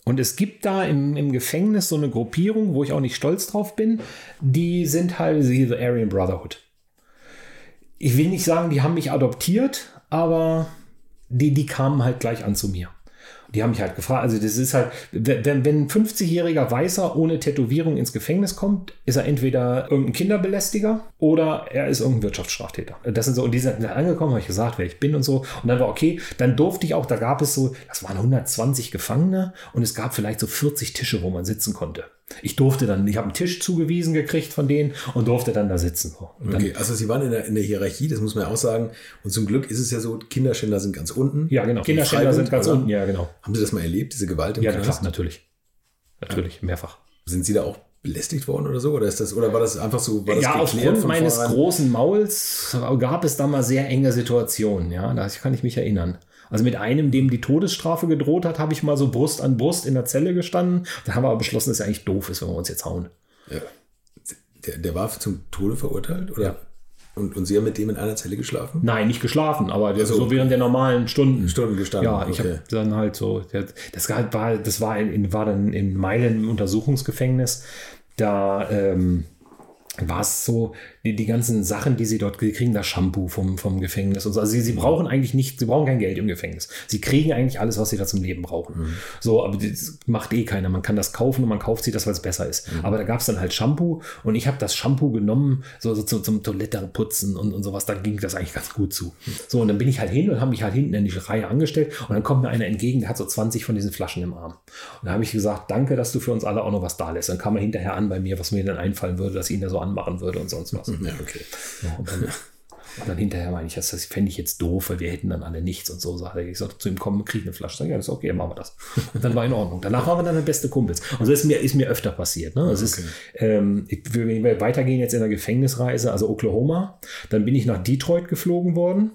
Und es gibt da im, im Gefängnis so eine Gruppierung, wo ich auch nicht stolz drauf bin. Die sind halt die Aryan Brotherhood ich will nicht sagen, die haben mich adoptiert, aber die, die kamen halt gleich an zu mir. Die haben mich halt gefragt, also das ist halt, wenn, wenn ein 50-jähriger Weißer ohne Tätowierung ins Gefängnis kommt, ist er entweder irgendein Kinderbelästiger oder er ist irgendein Wirtschaftsstraftäter. Das sind so, und die sind angekommen, habe ich gesagt, wer ich bin und so. Und dann war okay, dann durfte ich auch, da gab es so, das waren 120 Gefangene und es gab vielleicht so 40 Tische, wo man sitzen konnte. Ich durfte dann, ich habe einen Tisch zugewiesen gekriegt von denen und durfte dann da sitzen. Und okay, also Sie waren in der, in der Hierarchie, das muss man ja auch sagen. Und zum Glück ist es ja so, Kinderschänder sind ganz unten. Ja, genau. Kinderschänder sind ganz unten, ja, genau. Haben Sie das mal erlebt, diese Gewalt im Ja, klar, natürlich. Natürlich, ja. mehrfach. Sind Sie da auch belästigt worden oder so? Oder ist das, oder war das einfach so? War das ja, aufgrund meines vorrein? großen Mauls gab es da mal sehr enge Situationen, ja. Da kann ich mich erinnern. Also mit einem, dem die Todesstrafe gedroht hat, habe ich mal so Brust an Brust in der Zelle gestanden. Da haben wir aber beschlossen, dass es eigentlich doof ist, wenn wir uns jetzt hauen. Ja. Der, der war zum Tode verurteilt? Oder? Ja. Und, und Sie haben mit dem in einer Zelle geschlafen? Nein, nicht geschlafen, aber also, so während der normalen Stunden. Stunden gestanden. Ja, ich okay. habe dann halt so, das war, das war, in, war dann in Meilen im Untersuchungsgefängnis. Da ähm, war es so, die, die ganzen Sachen, die sie dort kriegen, das Shampoo vom, vom Gefängnis und so. Also sie, sie brauchen eigentlich nicht, sie brauchen kein Geld im Gefängnis. Sie kriegen eigentlich alles, was sie da zum Leben brauchen. Mhm. So, aber das macht eh keiner. Man kann das kaufen und man kauft sich das, weil es besser ist. Mhm. Aber da gab es dann halt Shampoo und ich habe das Shampoo genommen, so, so zum, zum Toilette putzen und, und sowas. Da ging das eigentlich ganz gut zu. So, und dann bin ich halt hin und habe mich halt hinten in die Reihe angestellt und dann kommt mir einer entgegen, der hat so 20 von diesen Flaschen im Arm. Und da habe ich gesagt, danke, dass du für uns alle auch noch was da lässt. Dann kam er hinterher an bei mir, was mir dann einfallen würde, dass ich ihn da so anmachen würde und sonst was. Ja, okay. Ja, und, dann, und, dann, hinterher meine ich, das, das fände ich jetzt doof, weil wir hätten dann alle nichts und so. Sag ich, sag, zu ihm kommen, krieg eine Flasche. Sag, ja, das ist okay, machen wir das. Und dann war in Ordnung. Danach waren wir dann der beste Kumpels. Und so ist mir, ist mir öfter passiert. Ne? Das okay. ist, ähm, ich, wir weitergehen jetzt in der Gefängnisreise, also Oklahoma, dann bin ich nach Detroit geflogen worden.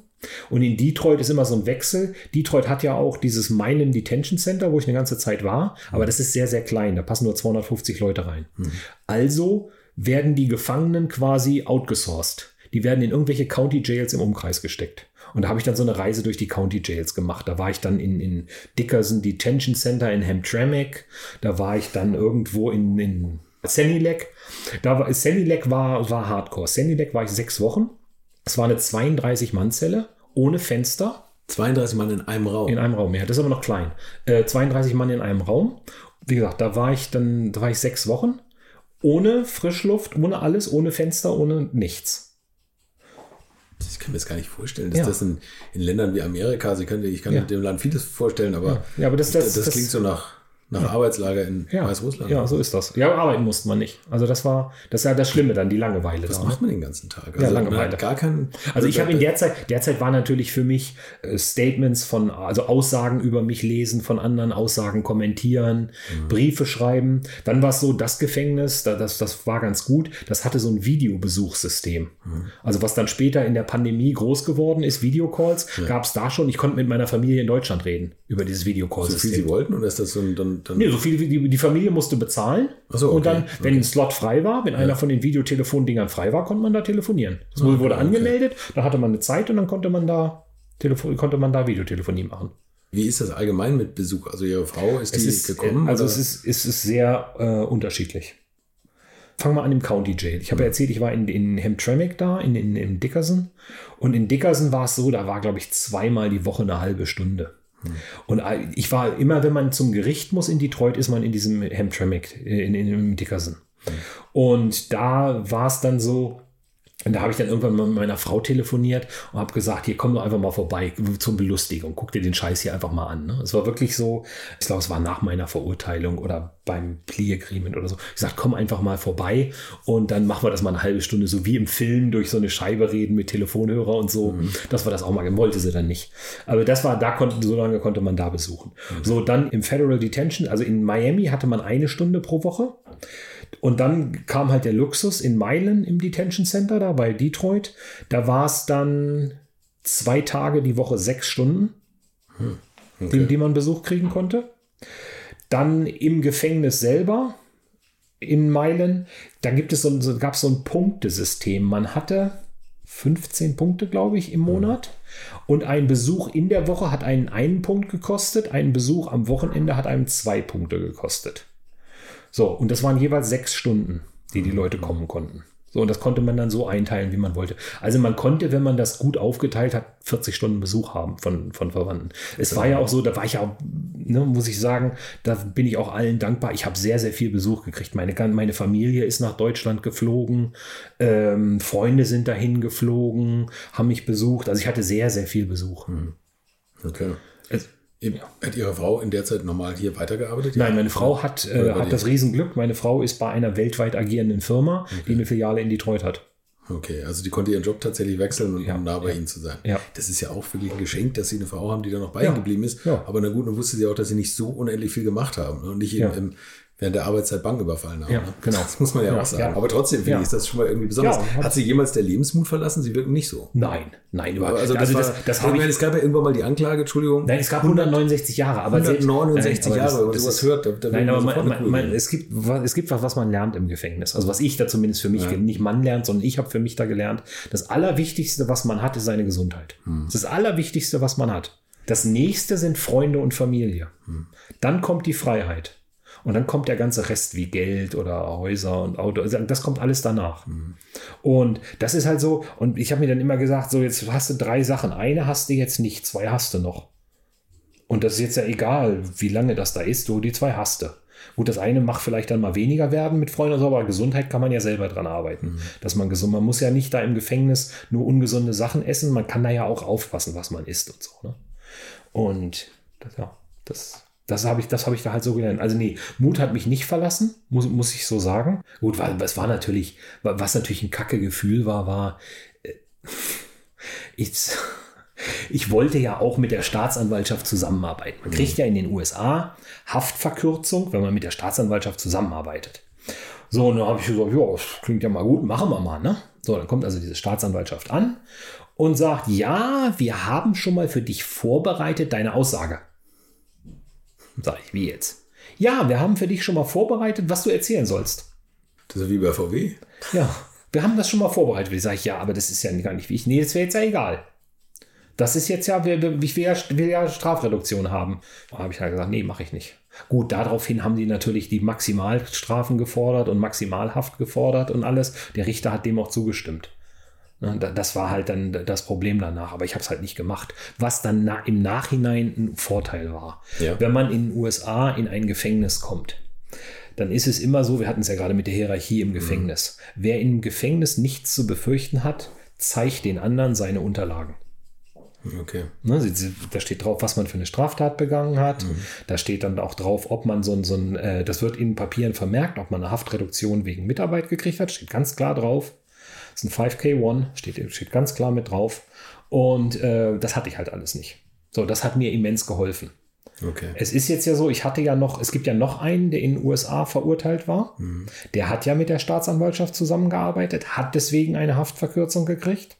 Und in Detroit ist immer so ein Wechsel. Detroit hat ja auch dieses Milan Detention Center, wo ich eine ganze Zeit war, aber das ist sehr, sehr klein. Da passen nur 250 Leute rein. Mhm. Also werden die Gefangenen quasi outgesourced. Die werden in irgendwelche County Jails im Umkreis gesteckt. Und da habe ich dann so eine Reise durch die County Jails gemacht. Da war ich dann in, in Dickerson Detention Center in Hamtramck. Da war ich dann irgendwo in, in Senilek. Da war, Senilek war, war Hardcore. Senilek war ich sechs Wochen. Es war eine 32-Mann-Zelle ohne Fenster. 32 Mann in einem Raum. In einem Raum, ja. Das ist aber noch klein. Äh, 32 Mann in einem Raum. Wie gesagt, da war ich dann, da war ich sechs Wochen ohne Frischluft, ohne alles, ohne Fenster, ohne nichts. Ich kann mir das gar nicht vorstellen, dass ja. das in, in, Ländern wie Amerika, Sie können, ich kann ja. dem Land vieles vorstellen, aber ja, ja aber das, das, das, das klingt so nach nach ja. Arbeitslager in ja. Weißrussland. Ja, so ist das. Ja, arbeiten musste man nicht. Also das war, das ist ja das Schlimme dann, die Langeweile. Was da, macht man den ganzen Tag? Also ja, Langeweile. gar keinen. Also ich habe in der Zeit, derzeit war natürlich für mich äh, Statements von, also Aussagen über mich lesen von anderen, Aussagen kommentieren, mhm. Briefe schreiben. Dann war es so, das Gefängnis, da, das, das war ganz gut. Das hatte so ein Videobesuchssystem. Mhm. Also was dann später in der Pandemie groß geworden ist, Videocalls, ja. gab es da schon. Ich konnte mit meiner Familie in Deutschland reden über dieses Videocall-System. So viel sie wollten oder ist das so ein, dann dann. dann Nee, so viel wie die, die Familie musste bezahlen. So, Und okay, dann, wenn ein Slot frei war, wenn einer von den Videotelefondingern frei war, konnte man da telefonieren. Das wurde, wurde Ah, okay. angemeldet, dann hatte man eine Zeit und dann konnte man da Telefon, konnte man da Videotelefonie machen. Wie ist das allgemein mit Besuch? Also Ihre Frau, ist die Es ist, gekommen? also oder? es ist, es ist sehr äh, unterschiedlich. Fangen wir an im County Jail. Ich habe ja erzählt, ich war in, in Hamtramck da, in, in, in Dickerson. Und in Dickerson war es so, da war, glaube ich, zweimal die Woche eine halbe Stunde. Und ich war immer, wenn man zum Gericht muss in Detroit, ist man in diesem Hamtramck, äh, in, in, in Dickerson. Und da war es dann so, und da habe ich dann irgendwann mit meiner Frau telefoniert und habe gesagt, hier komm doch einfach mal vorbei zur Belustigung, guck dir den Scheiß hier einfach mal an. Ne? Es war wirklich so, ich glaube, es war nach meiner Verurteilung oder beim Plea Agreement oder so. Ich sagte, komm einfach mal vorbei und dann machen wir das mal eine halbe Stunde, so wie im Film, durch so eine Scheibe reden mit Telefonhörer und so. Das war das auch mal, wollte sie dann nicht. Aber das war, da konnte, so lange konnte man da besuchen. So, dann im Federal Detention, also in Miami hatte man eine Stunde pro Woche. Und dann kam halt der Luxus in Meilen im Detention Center da bei Detroit. Da war es dann zwei Tage die Woche sechs Stunden, die, die man Besuch kriegen konnte. Dann im Gefängnis selber in Meilen, da gibt es so, so, gab es so ein Punktesystem. Man hatte 15 Punkte, glaube ich, im Monat. Und ein Besuch in der Woche hat einen einen Punkt gekostet, ein Besuch am Wochenende hat einem zwei Punkte gekostet. So, und das waren jeweils sechs Stunden, die die Leute kommen konnten. So, und das konnte man dann so einteilen, wie man wollte. Also man konnte, wenn man das gut aufgeteilt hat, 40 Stunden Besuch haben von, von Verwandten. Es war ja auch so, da war ich auch, ne, muss ich sagen, da bin ich auch allen dankbar. Ich habe sehr, sehr viel Besuch gekriegt. Meine, meine Familie ist nach Deutschland geflogen, ähm, Freunde sind dahin geflogen, haben mich besucht. Also ich hatte sehr, sehr viel Besuch. okay. Es, Hat Ihre Frau in der Zeit normal hier weitergearbeitet? Nein, meine Frau hat, äh, hat das Riesenglück. Meine Frau ist bei einer weltweit agierenden Firma, die eine Filiale in Detroit hat. Okay, also die konnte ihren Job tatsächlich wechseln und Ja, um nah bei ja. Ihnen zu sein. Ja. Das ist ja auch wirklich ein Geschenk, dass Sie eine Frau haben, die da noch bei Ja, Ihnen geblieben ist. ja. Aber na gut, dann wusste sie auch, dass Sie nicht so unendlich viel gemacht haben ne? und nicht Ja. im, im, während der Arbeitszeit Bank überfallen haben. Ja, ne? genau. Das muss man ja, Ja, auch sagen. ja. Aber trotzdem finde Ja. ich, ist das schon mal irgendwie besonders. Ja, hat- Hat sie jemals der Lebensmut verlassen? Sie wirken nicht so. Nein, nein, überhaupt Also das, war, das habe ich. es gab ja irgendwann mal die Anklage, Entschuldigung. Nein, es gab 169 Jahre, aber 169 nein, aber Jahre, wenn man das ist- hört, da- da nein, wird aber man man, man, es, gibt, was- es gibt was, was man lernt im Gefängnis. Also was ich da zumindest für mich, nicht man lernt, sondern ich habe für mich da gelernt. Das Allerwichtigste, was man hat, ist seine Gesundheit. Hm. Das ist das Allerwichtigste, was man hat. Das nächste sind Freunde und Familie. Hm. Dann kommt die Freiheit. Und dann kommt der ganze Rest wie Geld oder Häuser und Auto. Also Das kommt alles danach. Und das ist halt so. Und ich habe mir dann immer gesagt, so jetzt hast du drei Sachen. Eine hast du jetzt nicht, zwei hast du noch. Und das ist jetzt ja egal, wie lange das da ist, du die zwei hast du. Gut, das eine macht vielleicht dann mal weniger werden mit Freunden, und so, aber Gesundheit kann man ja selber dran arbeiten. Dass man gesund, man muss ja nicht da im Gefängnis nur ungesunde Sachen essen, man kann da ja auch aufpassen, was man isst und so. Ne? Und das, ja, das, das habe ich, das habe ich da halt so gelernt. Also nee, Mut hat mich nicht verlassen, muss, muss ich so sagen. Gut, weil es war natürlich, was natürlich ein kacke Gefühl war, war, äh, <laughs> ich, ich wollte ja auch mit der Staatsanwaltschaft zusammenarbeiten. Man kriegt ja in den USA Haftverkürzung, wenn man mit der Staatsanwaltschaft zusammenarbeitet. So, und dann habe ich gesagt, ja, das klingt ja mal gut, machen wir mal, ne? So, dann kommt also diese Staatsanwaltschaft an und sagt, ja, wir haben schon mal für dich vorbereitet deine Aussage. Sag ich, wie jetzt? Ja, wir haben für dich schon mal vorbereitet, was du erzählen sollst. Das ist wie bei VW. Ja, wir haben das schon mal vorbereitet. Ich sage, ja, aber das ist ja gar nicht wichtig. Nee, das wäre jetzt ja egal. Das ist jetzt ja, ich will ja, will ja Strafreduktion haben. Da habe ich halt gesagt, nee, mache ich nicht. Gut, daraufhin haben die natürlich die Maximalstrafen gefordert und Maximalhaft gefordert und alles. Der Richter hat dem auch zugestimmt. Ne, da- Das war halt dann das Problem danach, aber ich habe es halt nicht gemacht. Was dann im Nachhinein ein Vorteil war. Ja. Wenn man in den USA in ein Gefängnis kommt, dann ist es immer so, wir hatten es ja gerade mit der Hierarchie im Gefängnis. Wer im Gefängnis nichts zu befürchten hat, zeigt den anderen seine Unterlagen. Okay. Ne, da steht drauf, was man für eine Straftat begangen hat. Da steht dann auch drauf, ob man so ein, so ein äh, das wird in Papieren vermerkt, ob man eine Haftreduktion wegen Mitarbeit gekriegt hat. Steht ganz klar drauf. Das ist ein 5K1, steht, steht ganz klar mit drauf. Und äh, das hatte ich halt alles nicht. So, das hat mir immens geholfen. Okay. Es ist jetzt ja so, ich hatte ja noch, es gibt ja noch einen, der in den USA verurteilt war. Der hat ja mit der Staatsanwaltschaft zusammengearbeitet, hat deswegen eine Haftverkürzung gekriegt.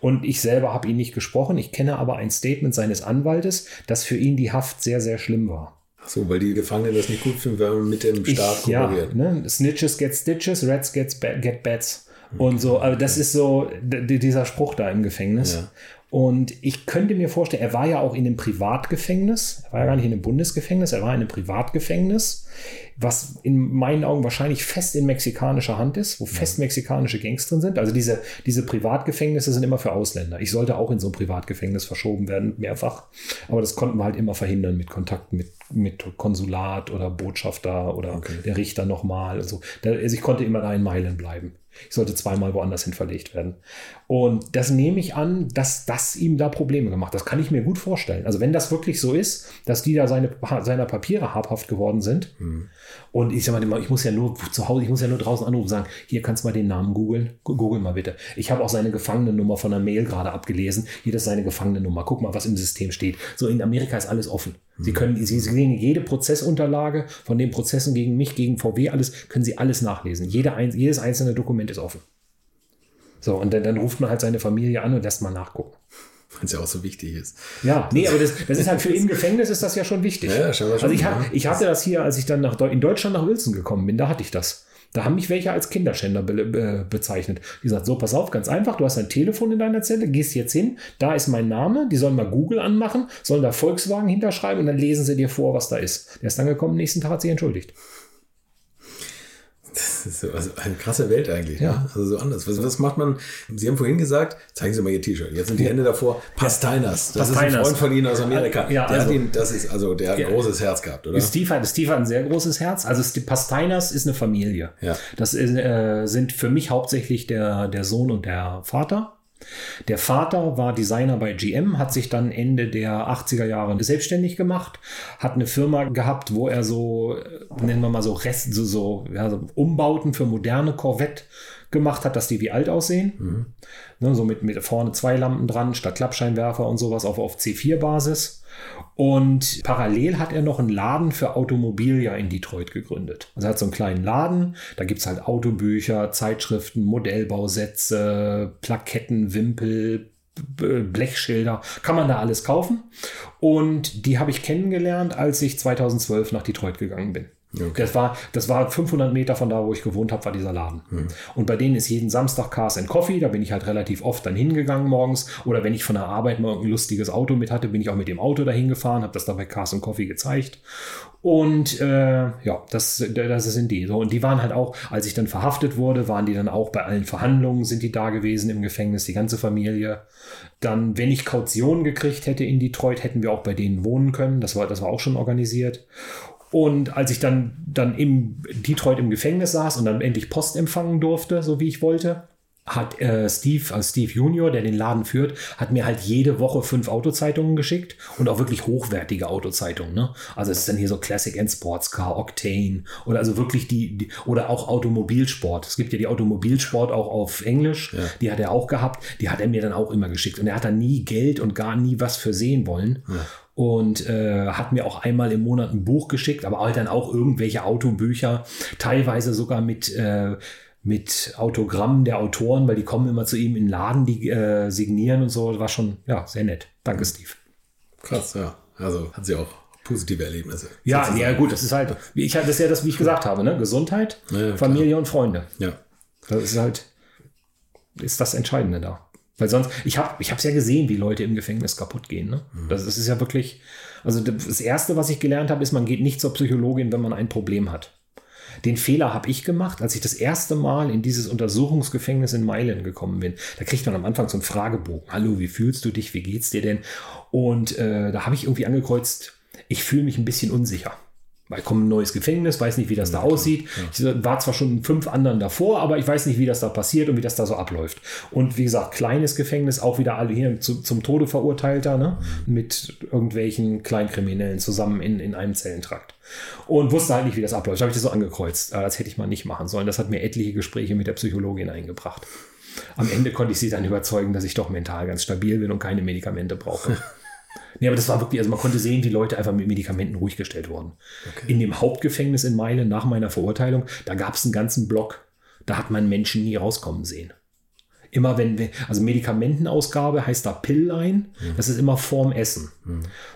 Und ich selber habe ihn nicht gesprochen. Ich kenne aber ein Statement seines Anwaltes, dass für ihn die Haft sehr, sehr schlimm war. So, weil die Gefangenen das nicht gut finden, wenn man mit dem Staat ich, ja, kooperiert. ne? Snitches get stitches, Rats get, get bats. Und so, also das ist so dieser Spruch da im Gefängnis. Ja. Und ich könnte mir vorstellen, er war ja auch in einem Privatgefängnis. Er war ja gar nicht in einem Bundesgefängnis, er war in einem Privatgefängnis, was in meinen Augen wahrscheinlich fest in mexikanischer Hand ist, wo fest mexikanische Gangs drin sind. Also diese, diese Privatgefängnisse sind immer für Ausländer. Ich sollte auch in so ein Privatgefängnis verschoben werden, mehrfach. Aber das konnten wir halt immer verhindern mit Kontakten mit, mit Konsulat oder Botschafter oder der Richter nochmal. Also, also ich konnte immer da in Meilen bleiben. Ich sollte zweimal woanders hin verlegt werden. Und das nehme ich an, dass das ihm da Probleme gemacht hat. Das kann ich mir gut vorstellen. Also wenn das wirklich so ist, dass die da seine, seiner Papiere habhaft geworden sind. Und ich sag mal, ich muss ja nur zu Hause, ich muss ja nur draußen anrufen und sagen, hier kannst du mal den Namen googeln. Google mal bitte. Ich habe auch seine Gefangenennummer von der Mail gerade abgelesen. Hier ist seine Gefangenennummer. Guck mal, was im System steht. So in Amerika ist alles offen. Sie können, Sie sehen jede Prozessunterlage von den Prozessen gegen mich, gegen VW, alles, können Sie alles nachlesen. Jede, jedes einzelne Dokument ist offen. So, und dann, dann ruft man halt seine Familie an und lässt mal nachgucken. Weil es ja auch so wichtig ist. Ja, nee, aber das, das ist halt für im Gefängnis ist das ja schon wichtig. Ja, scheinbar schon, also ich, ha- ich hatte das hier, als ich dann nach in Deutschland nach Wilson gekommen bin, da hatte ich das. Da haben mich welche als Kinderschänder be be bezeichnet. Die gesagt, so, pass auf, ganz einfach, du hast ein Telefon in deiner Zelle, gehst jetzt hin, da ist mein Name, die sollen mal Google anmachen, sollen da Volkswagen hinterschreiben und dann lesen sie dir vor, was da ist. Der ist dann gekommen, nächsten Tag hat sich entschuldigt. Das ist so, also eine krasse Welt eigentlich. Ja. Ne? Also so anders. Was, was macht man? Sie haben vorhin gesagt, zeigen Sie mal Ihr T-Shirt. Jetzt sind die Hände davor. Pastainas. Das ist ein. Freund von Ihnen aus Amerika. Ja, der also- hat ihn, das ist, also der hat ein großes Herz gehabt, oder? Steve hat, Steve hat ein sehr großes Herz. Also Pastainas ist eine Familie. Ja. Das ist, äh, sind für mich hauptsächlich der, der Sohn und der Vater. Der Vater war Designer bei GM, hat sich dann Ende der 80er Jahre selbstständig gemacht, hat eine Firma gehabt, wo er so, äh, nennen wir mal so Rest, so, so, ja, so Umbauten für moderne Corvette gemacht hat, dass die wie alt aussehen. Ne, so mit, mit vorne zwei Lampen dran, statt Klappscheinwerfer und sowas auf, auf C4-Basis. Und parallel hat er noch einen Laden für Automobilia in Detroit gegründet. Also er hat so einen kleinen Laden, da gibt es halt Autobücher, Zeitschriften, Modellbausätze, Plaketten, Wimpel, Blechschilder, kann man da alles kaufen. Und die habe ich kennengelernt, als ich 2012 nach Detroit gegangen bin. Das, war, das war 500 Meter von da, wo ich gewohnt habe, war dieser Laden. Und bei denen ist jeden Samstag Cars and Coffee. Da bin ich halt relativ oft dann hingegangen morgens. Oder wenn ich von der Arbeit mal ein lustiges Auto mit hatte, bin ich auch mit dem Auto dahin gefahren, habe das da bei Cars and Coffee gezeigt. Und äh, ja, das, das sind die. So, und die waren halt auch, als ich dann verhaftet wurde, waren die dann auch bei allen Verhandlungen, sind die da gewesen im Gefängnis, die ganze Familie. Dann, wenn ich Kaution gekriegt hätte in Detroit, hätten wir auch bei denen wohnen können. Das war, das war auch schon organisiert. Und als ich dann, dann im Detroit im Gefängnis saß und dann endlich Post empfangen durfte, so wie ich wollte, hat äh, Steve, also Steve Junior, der den Laden führt, hat mir halt jede Woche fünf Autozeitungen geschickt und auch wirklich hochwertige Autozeitungen. Ne? Also es ist dann hier so Classic and Sports Car, Octane oder also wirklich die, die oder auch Automobilsport. Es gibt ja die Automobilsport auch auf Englisch, die hat er auch gehabt, die hat er mir dann auch immer geschickt und er hat dann nie Geld und gar nie was für sehen wollen. Und äh, hat mir auch einmal im Monat ein Buch geschickt, aber halt dann auch irgendwelche Autobücher, teilweise sogar mit, äh, mit Autogrammen der Autoren, weil die kommen immer zu ihm in den Laden, die äh, signieren und so. War schon ja, sehr nett. Danke, Steve. Krass, ja. Also hat sie auch positive Erlebnisse. Ja, sozusagen. ja, gut, das ist halt, wie ich halt, das ja das, wie ich gesagt habe, ne? Gesundheit, Ja, ja, Familie und Freunde. Ja. Das ist halt, ist das Entscheidende da. Weil sonst, ich habe ich es ja gesehen, wie Leute im Gefängnis kaputt gehen. Ne? Das, das ist ja wirklich, also das Erste, was ich gelernt habe, ist, man geht nicht zur Psychologin, wenn man ein Problem hat. Den Fehler habe ich gemacht, als ich das erste Mal in dieses Untersuchungsgefängnis in Mailand gekommen bin. Da kriegt man am Anfang so einen Fragebogen. Hallo, wie fühlst du dich? Wie geht's dir denn? Und äh, da habe ich irgendwie angekreuzt, ich fühle mich ein bisschen unsicher. Weil in ein neues Gefängnis, weiß nicht, wie das da aussieht. Ich war zwar schon in fünf anderen davor, aber ich weiß nicht, wie das da passiert und wie das da so abläuft. Und wie gesagt, kleines Gefängnis, auch wieder alle hier zu, zum Tode verurteilter, ne? mit irgendwelchen Kleinkriminellen zusammen in, in einem Zellentrakt. Und wusste halt nicht, wie das abläuft. Da habe ich das so angekreuzt. Äh, Das hätte ich mal nicht machen sollen. Das hat mir etliche Gespräche mit der Psychologin eingebracht. Am Ende konnte ich sie dann überzeugen, dass ich doch mental ganz stabil bin und keine Medikamente brauche. <laughs> Nee, aber das war wirklich, also man konnte sehen, wie Leute einfach mit Medikamenten ruhig gestellt wurden. In dem Hauptgefängnis in Meilen nach meiner Verurteilung, da gab es einen ganzen Block, da hat man Menschen nie rauskommen sehen. Immer wenn wir, also Medikamentenausgabe heißt da Pillline, das ist immer vorm Essen.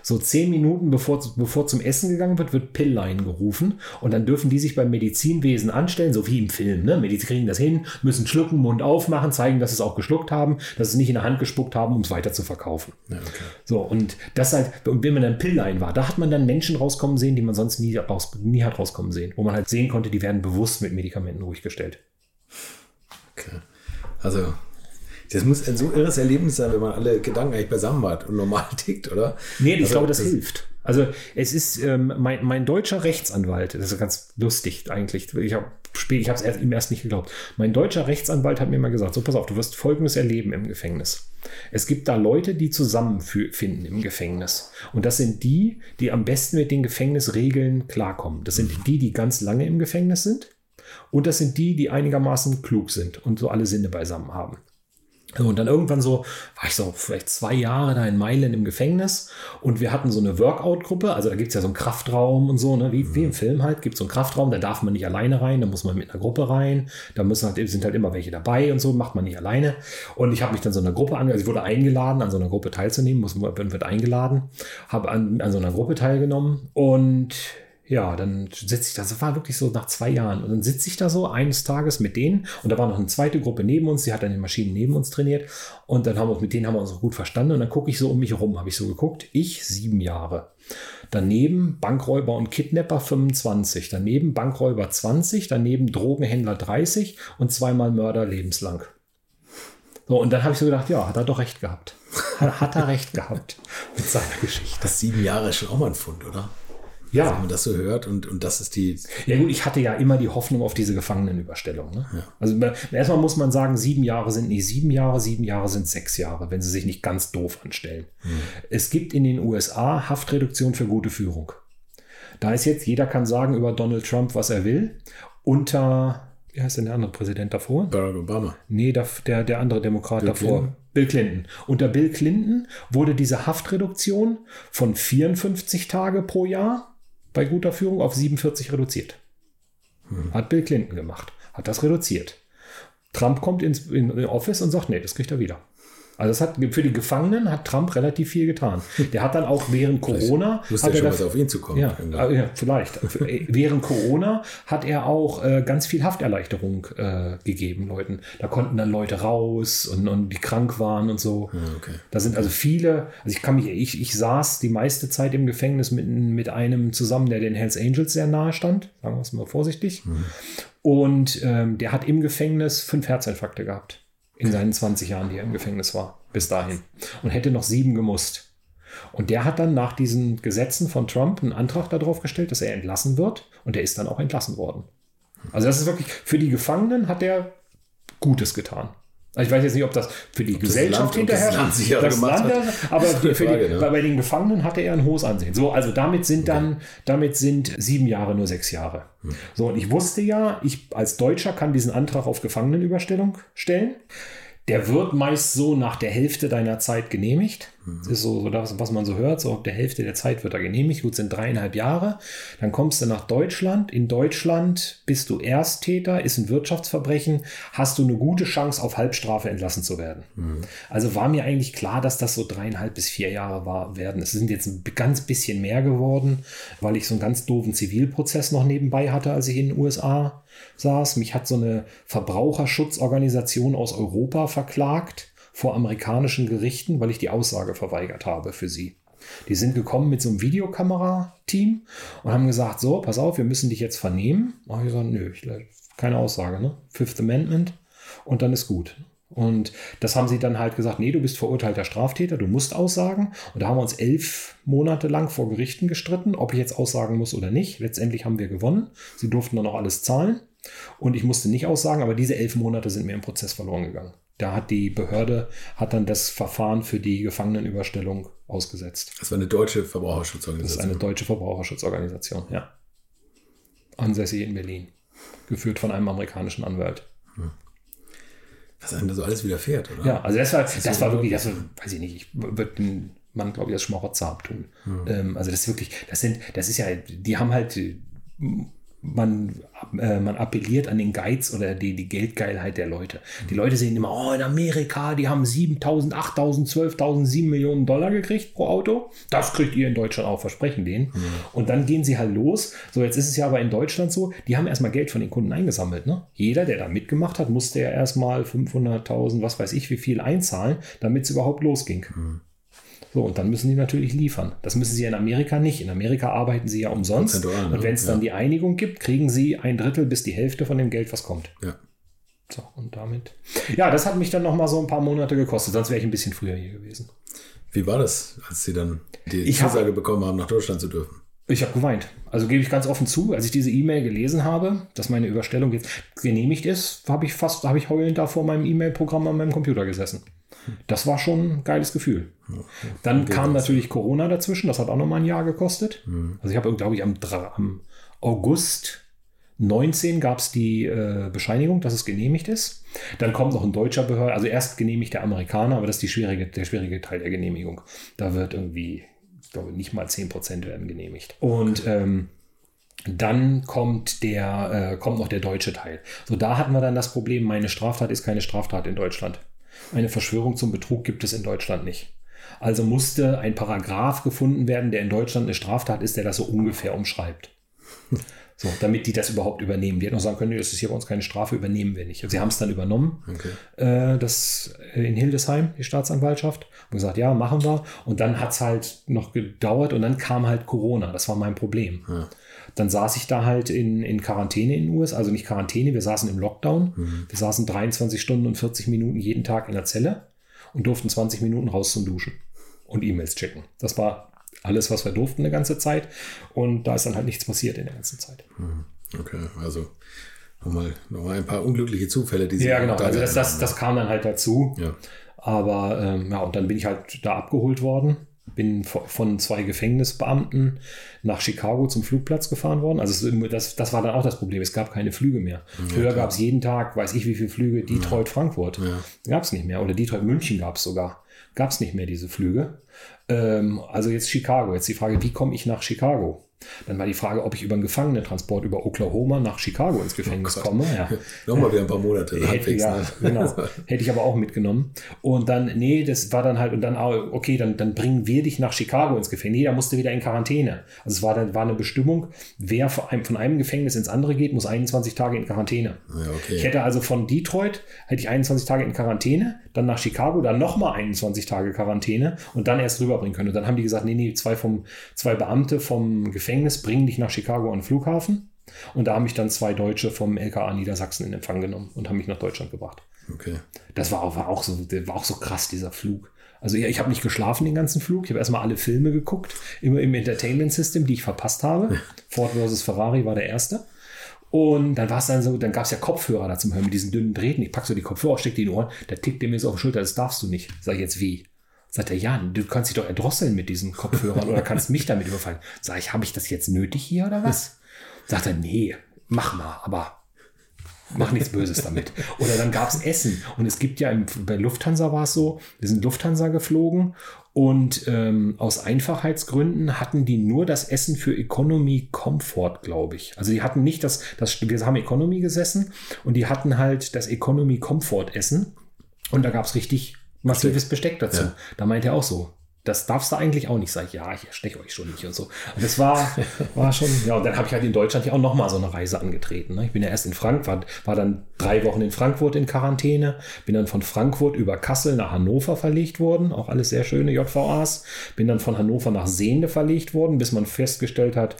So zehn Minuten bevor, bevor zum Essen gegangen wird, wird Pillline gerufen und dann dürfen die sich beim Medizinwesen anstellen, so wie im Film. Ne? Medizin kriegen das hin, müssen schlucken, Mund aufmachen, zeigen, dass sie es auch geschluckt haben, dass sie es nicht in der Hand gespuckt haben, um es weiter zu verkaufen. Ja, okay. So, und das halt, und wenn man dann Pillline war, da hat man dann Menschen rauskommen sehen, die man sonst nie, raus, nie hat rauskommen sehen. Wo man halt sehen konnte, die werden bewusst mit Medikamenten ruhig gestellt. okay. Also, das muss ein so irres Erlebnis sein, wenn man alle Gedanken eigentlich beisammen hat und normal <laughs> tickt, oder? Nee, ich Also, glaube, das, hilft. Also es ist ähm, mein, mein deutscher Rechtsanwalt, das ist ganz lustig eigentlich. Ich habe ich habe es erst, ihm erst nicht geglaubt. Mein deutscher Rechtsanwalt hat mir mal gesagt: So, pass auf, du wirst Folgendes erleben im Gefängnis. Es gibt da Leute, die zusammenfinden im Gefängnis. Und das sind die, die am besten mit den Gefängnisregeln klarkommen. Das sind die, die ganz lange im Gefängnis sind. Und das sind die, die einigermaßen klug sind und so alle Sinne beisammen haben. Und dann irgendwann so, war ich so vielleicht zwei Jahre da in Mailand im Gefängnis. Und wir hatten so eine Workout-Gruppe, also da gibt es ja so einen Kraftraum und so, ne? wie, wie im Film halt, gibt es so einen Kraftraum, da darf man nicht alleine rein, da muss man mit einer Gruppe rein, da müssen halt, sind halt immer welche dabei und so, macht man nicht alleine. Und ich habe mich dann so einer Gruppe an, also ich wurde eingeladen, an so einer Gruppe teilzunehmen, muss, wird eingeladen, habe an, an so einer Gruppe teilgenommen. Und ja, dann sitze ich da, das war wirklich so nach zwei Jahren. Und dann sitze ich da so eines Tages mit denen und da war noch eine zweite Gruppe neben uns, die hat dann die Maschinen neben uns trainiert. Und dann haben wir mit denen haben wir uns auch gut verstanden. Und dann gucke ich so um mich herum, habe ich so geguckt. Ich sieben Jahre. Daneben Bankräuber und Kidnapper 25. Daneben Bankräuber 20. Daneben Drogenhändler 30 und zweimal Mörder lebenslang. So, und dann habe ich so gedacht, ja, hat er doch recht gehabt. Hat, hat er recht gehabt mit seiner Geschichte. Das sieben Jahre ist schon auch mal ein Fund, oder? Ja, Wenn man das so hört und, und das ist die. Ja gut, ich hatte ja immer die Hoffnung auf diese Gefangenenüberstellung. Ne? Also erstmal muss man sagen, sieben Jahre sind nicht sieben Jahre, sieben Jahre sind sechs Jahre, wenn sie sich nicht ganz doof anstellen. Es gibt in den USA Haftreduktion für gute Führung. Da ist jetzt, jeder kann sagen über Donald Trump, was er will. Unter, wie heißt denn der andere Präsident davor? Barack Obama. Nee, der, der, der andere Demokrat Bill davor. Clinton? Bill Clinton. Unter Bill Clinton wurde diese Haftreduktion von 54 Tage pro Jahr bei guter Führung auf 47 reduziert. Hat Bill Clinton gemacht. Hat das reduziert. Trump kommt ins in, in Office und sagt, nee, das kriegt er wieder. Also das hat für die Gefangenen hat Trump relativ viel getan. Der hat dann auch während Corona Wusste er schon, was auf ihn zukommt. ja, äh, ja, vielleicht. Äh, Während Corona hat er auch äh, ganz viel Hafterleichterung äh, gegeben Leuten. Da konnten dann Leute raus und, und die krank waren und so. okay. Da sind also viele, also ich kann mich, ich, ich saß die meiste Zeit im Gefängnis mit, mit einem zusammen, der den Hells Angels sehr nahe stand, sagen wir es mal vorsichtig. Und ähm, der hat im Gefängnis fünf Herzinfarkte gehabt. In seinen 20 Jahren, die er im Gefängnis war, bis dahin. Und hätte noch sieben gemusst. Und der hat dann nach diesen Gesetzen von Trump einen Antrag darauf gestellt, dass er entlassen wird. Und der ist dann auch entlassen worden. Also das ist wirklich, für die Gefangenen hat er Gutes getan. Also ich weiß jetzt nicht, ob das für die das Gesellschaft ob das hinterher das Land, hat. aber für Frage, die, ne? bei, bei den Gefangenen hatte er ein hohes Ansehen. So, also damit sind dann, damit sind sieben Jahre nur sechs Jahre. Hm. So, und ich wusste ja, ich als Deutscher kann diesen Antrag auf Gefangenenüberstellung stellen. Der wird meist so nach der Hälfte deiner Zeit genehmigt. Das ist so, so das, was man so hört. So ab der Hälfte der Zeit wird er genehmigt. Gut, sind dreieinhalb Jahre. Dann kommst du nach Deutschland. In Deutschland bist du Ersttäter, ist ein Wirtschaftsverbrechen, hast du eine gute Chance, auf Halbstrafe entlassen zu werden. Also war mir eigentlich klar, dass das so dreieinhalb bis vier Jahre war, werden. Es sind jetzt ein ganz bisschen mehr geworden, weil ich so einen ganz doofen Zivilprozess noch nebenbei hatte, als ich in den USA saß. Mich hat so eine Verbraucherschutzorganisation aus Europa verklagt vor amerikanischen Gerichten, weil ich die Aussage verweigert habe für sie. Die sind gekommen mit so einem Videokamerateam und haben gesagt, so, pass auf, wir müssen dich jetzt vernehmen. Habe ich gesagt, nö, ich, keine Aussage, ne? Fifth Amendment und dann ist gut. Und das haben sie dann halt gesagt, nee, du bist verurteilter Straftäter, du musst aussagen. Und da haben wir uns elf Monate lang vor Gerichten gestritten, ob ich jetzt aussagen muss oder nicht. Letztendlich haben wir gewonnen. Sie durften dann auch alles zahlen. Und ich musste nicht aussagen, aber diese elf Monate sind mir im Prozess verloren gegangen. Da hat die Behörde, hat dann das Verfahren für die Gefangenenüberstellung ausgesetzt. Das war eine deutsche Das ist Verbraucherschutzorganisation. eine deutsche Verbraucherschutzorganisation, ja. Ansässig in Berlin. Geführt von einem amerikanischen Anwalt. Was einem da so alles widerfährt, oder? Ja, also das war, das war wirklich, das war, weiß ich nicht, ich würde den Mann, glaube ich, als Schmarotzer abtun. Ähm, also das ist wirklich, das sind, das ist ja, die haben halt, man, äh, man appelliert an den Geiz oder die, die Geldgeilheit der Leute. Die Leute sehen immer, oh, in Amerika, die haben 7.000, 8.000, 12.000, 7 Millionen Dollar gekriegt pro Auto. Das kriegt ihr in Deutschland auch, versprechen denen. Mhm. Und dann gehen sie halt los. So, jetzt ist es ja aber in Deutschland so, die haben erstmal Geld von den Kunden eingesammelt. Ne? Jeder, der da mitgemacht hat, musste ja erstmal 500.000, was weiß ich, wie viel einzahlen, damit es überhaupt losging. Mhm. So, und dann müssen die natürlich liefern. Das müssen sie in Amerika nicht. In Amerika arbeiten sie ja umsonst. Ne? Und wenn es dann ja. die Einigung gibt, kriegen sie ein Drittel bis die Hälfte von dem Geld, was kommt. Ja. So, und damit. Ja, das hat mich dann noch mal so ein paar Monate gekostet, sonst wäre ich ein bisschen früher hier gewesen. Wie war das, als Sie dann die Zusage bekommen haben, nach Deutschland zu dürfen? Ich habe geweint. Also gebe ich ganz offen zu, als ich diese E-Mail gelesen habe, dass meine Überstellung jetzt genehmigt ist, habe ich fast, habe ich heulend da vor meinem E-Mail-Programm an meinem Computer gesessen. Das war schon ein geiles Gefühl. Dann kam natürlich Corona dazwischen, das hat auch nochmal ein Jahr gekostet. Mhm. Also ich habe, glaube ich, am, am, August 19 gab es die äh, Bescheinigung, dass es genehmigt ist. Dann kommt noch ein deutscher Behörde, also erst genehmigt der Amerikaner, aber das ist schwierige, der schwierige Teil der Genehmigung. Da wird irgendwie, ich glaube, nicht mal 10% werden genehmigt. Und ähm, dann kommt der, äh, kommt noch der deutsche Teil. So, da hatten wir dann das Problem, meine Straftat ist keine Straftat in Deutschland. Eine Verschwörung zum Betrug gibt es in Deutschland nicht. Also musste ein Paragraph gefunden werden, der in Deutschland eine Straftat ist, der das so ungefähr umschreibt. <laughs> So, damit die das überhaupt übernehmen. Die hätten auch sagen können, das ist hier bei uns keine Strafe, übernehmen wir nicht. Und sie haben es dann übernommen, okay. äh, das in Hildesheim, die Staatsanwaltschaft, und gesagt, ja, machen wir. Und dann hat es halt noch gedauert und dann kam halt Corona. Das war mein Problem. Ja. Dann saß ich da halt in, in Quarantäne in den USA, also nicht Quarantäne, wir saßen im Lockdown. Mhm. Wir saßen 23 Stunden und 40 Minuten jeden Tag in der Zelle und durften 20 Minuten raus zum Duschen und E-Mails checken. Das war alles, was wir durften eine ganze Zeit. Und da ist dann halt nichts passiert in der ganzen Zeit. Mhm. Okay, also nochmal, nochmal ein paar unglückliche Zufälle, die Sie Ja, genau. Also das, das, das kam dann halt dazu. Ja. Aber ähm, ja, und dann bin ich halt da abgeholt worden bin von zwei Gefängnisbeamten nach Chicago zum Flugplatz gefahren worden. Also das, das war dann auch das Problem. Es gab keine Flüge mehr. Ja, Früher gab es jeden Tag, weiß ich wie viele Flüge, Detroit-Frankfurt. Ja. Gab es nicht mehr. Oder Detroit-München gab es sogar. Gab es nicht mehr diese Flüge. Ähm, also jetzt Chicago. Jetzt die Frage, wie komme ich nach Chicago? Dann war die Frage, ob ich über einen Gefangenentransport über Oklahoma nach Chicago ins Gefängnis oh komme. Ja. <laughs> Nochmal wieder ein paar Monate. Hätte, ja, ne? genau. <laughs> Hätte ich aber auch mitgenommen. Und dann, nee, das war dann halt, und dann, okay, dann, dann bringen wir dich nach Chicago ins Gefängnis. Nee, da musste wieder in Quarantäne. Also es war, dann, war eine Bestimmung, wer von einem, von einem Gefängnis ins andere geht, muss 21 Tage in Quarantäne. Ja, okay. Ich hätte also von Detroit, hätte ich 21 Tage in Quarantäne, dann nach Chicago, dann nochmal 21 Tage Quarantäne und dann erst rüberbringen können. Und dann haben die gesagt, nee, nee, zwei, vom, zwei Beamte vom Gefängnis Gefängnis, bringen dich nach Chicago an den Flughafen. Und da haben mich dann zwei Deutsche vom LKA Niedersachsen in Empfang genommen und haben mich nach Deutschland gebracht. Okay. Das war, war, auch, so, war auch so krass, dieser Flug. Also ich habe nicht geschlafen den ganzen Flug. Ich habe erstmal alle Filme geguckt, immer im Entertainment System, die ich verpasst habe. Ford vs. Ferrari war der erste. Und dann war es dann so, dann gab es ja Kopfhörer da zum Hören mit diesen dünnen Drähten. Ich packe so die Kopfhörer, stecke die in die Ohren, da tickt der mir so auf die Schulter, das darfst du nicht. Sag ich jetzt wie? Sagt er, ja, du kannst dich doch erdrosseln mit diesen Kopfhörern oder kannst mich damit überfallen. Sag ich, habe ich das jetzt nötig hier oder was? Sagt er, nee, mach mal, aber mach nichts Böses damit. Oder dann gab es Essen. Und es gibt ja, im, bei Lufthansa war es so, wir sind Lufthansa geflogen und ähm, aus Einfachheitsgründen hatten die nur das Essen für Economy Comfort, glaube ich. Also die hatten nicht das, das, wir haben Economy gesessen und die hatten halt das Economy Comfort Essen. Und da gab es richtig massives Besteck dazu. Ja. Da meint er auch so, das darfst du eigentlich auch nicht. Sag ich, ja, ich ersteche euch schon nicht und so. Und das war, <laughs> war schon, ja, und dann habe ich halt in Deutschland ja auch nochmal so eine Reise angetreten. Ne? Ich bin ja erst in Frankfurt, war dann drei Wochen in Frankfurt in Quarantäne, bin dann von Frankfurt über Kassel nach Hannover verlegt worden, auch alles sehr schöne JVAs, bin dann von Hannover nach Seende verlegt worden, bis man festgestellt hat,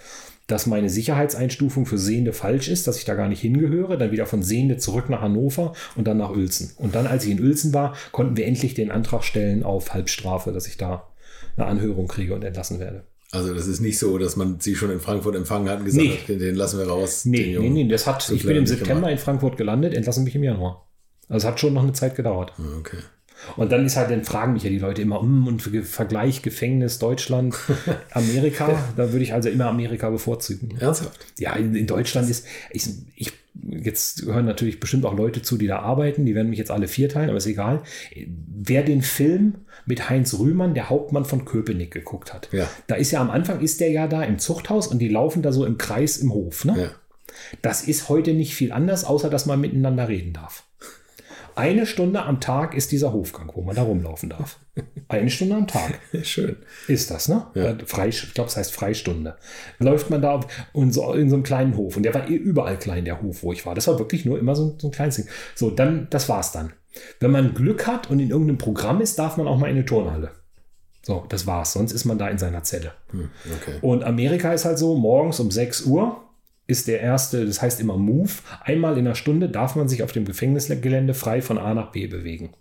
dass meine Sicherheitseinstufung für Sehende falsch ist, dass ich da gar nicht hingehöre, dann wieder von Sehende zurück nach Hannover und dann nach Uelzen. Und dann, als ich in Uelzen war, konnten wir endlich den Antrag stellen auf Halbstrafe, dass ich da eine Anhörung kriege und entlassen werde. Also das ist nicht so, dass man sie schon in Frankfurt empfangen hat und gesagt nee. hat, den lassen wir raus. Nee, nee, nee, das hat, ich bin im September in Frankfurt gelandet, entlassen mich im Januar. Also es hat schon noch eine Zeit gedauert. Ah, okay. Und dann ist halt, dann fragen mich ja die Leute immer, um und Vergleich Gefängnis Deutschland, <laughs> Amerika. da würde ich also immer Amerika bevorzugen. Ernsthaft? Ja, in, in Deutschland ist, ich, ich, jetzt hören natürlich bestimmt auch Leute zu, die da arbeiten, die werden mich jetzt alle vierteilen, aber ist egal. Wer den Film mit Heinz Rühmann, der Hauptmann von Köpenick, geguckt hat, ja. da ist ja am Anfang, ist der ja da im Zuchthaus und die laufen da so im Kreis im Hof, ne? Ja. Das ist heute nicht viel anders, außer dass man miteinander reden darf. Eine Stunde am Tag ist dieser Hofgang, wo man da rumlaufen darf. <laughs> Eine Stunde am Tag. Schön. Ist das, ne? Ja. Frei, ich glaube, es heißt Freistunde. Läuft man da in so, in so einem kleinen Hof. Und der war eh überall klein, der Hof, wo ich war. Das war wirklich nur immer so, so ein kleines Ding. So, dann, das war's dann. Wenn man Glück hat und in irgendeinem Programm ist, darf man auch mal in eine Turnhalle. So, das war's. Sonst ist man da in seiner Zelle. Okay. Und Amerika ist halt so, morgens um 6 Uhr ist der erste, das heißt immer Move. Einmal in einer Stunde darf man sich auf dem Gefängnisgelände frei von A nach B bewegen.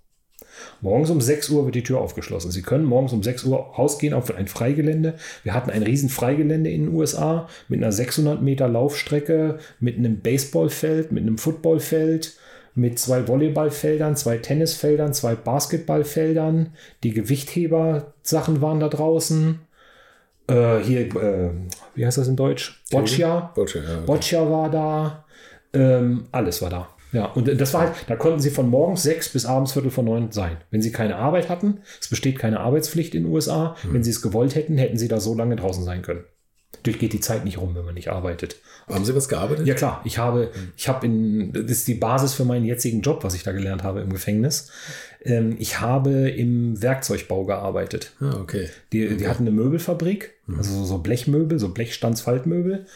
Morgens um 6 Uhr wird die Tür aufgeschlossen. Sie können morgens um 6 Uhr rausgehen auf ein Freigelände. Wir hatten ein riesen Freigelände in den USA mit einer 600 Meter Laufstrecke, mit einem Baseballfeld, mit einem Footballfeld, mit zwei Volleyballfeldern, zwei Tennisfeldern, zwei Basketballfeldern. Die Gewichtheber-Sachen waren da draußen. Äh, hier, äh, wie heißt das in Deutsch? Boccia. Boccia, ja. okay. Boccia war da. Ähm, alles war da. Ja, und das war halt, da konnten sie von morgens sechs bis abends Viertel vor neun sein. Wenn sie keine Arbeit hatten, es besteht keine Arbeitspflicht in den USA, wenn sie es gewollt hätten, hätten sie da so lange draußen sein können. Durch geht die Zeit nicht rum, wenn man nicht arbeitet. Haben Sie was gearbeitet? Ja klar, ich habe, ich habe in, das ist die Basis für meinen jetzigen Job, was ich da gelernt habe im Gefängnis. Ähm, ich habe im Werkzeugbau gearbeitet. Ah, okay. Die, die hatten eine Möbelfabrik, also so Blechmöbel, so Blechstandsfaltmöbel.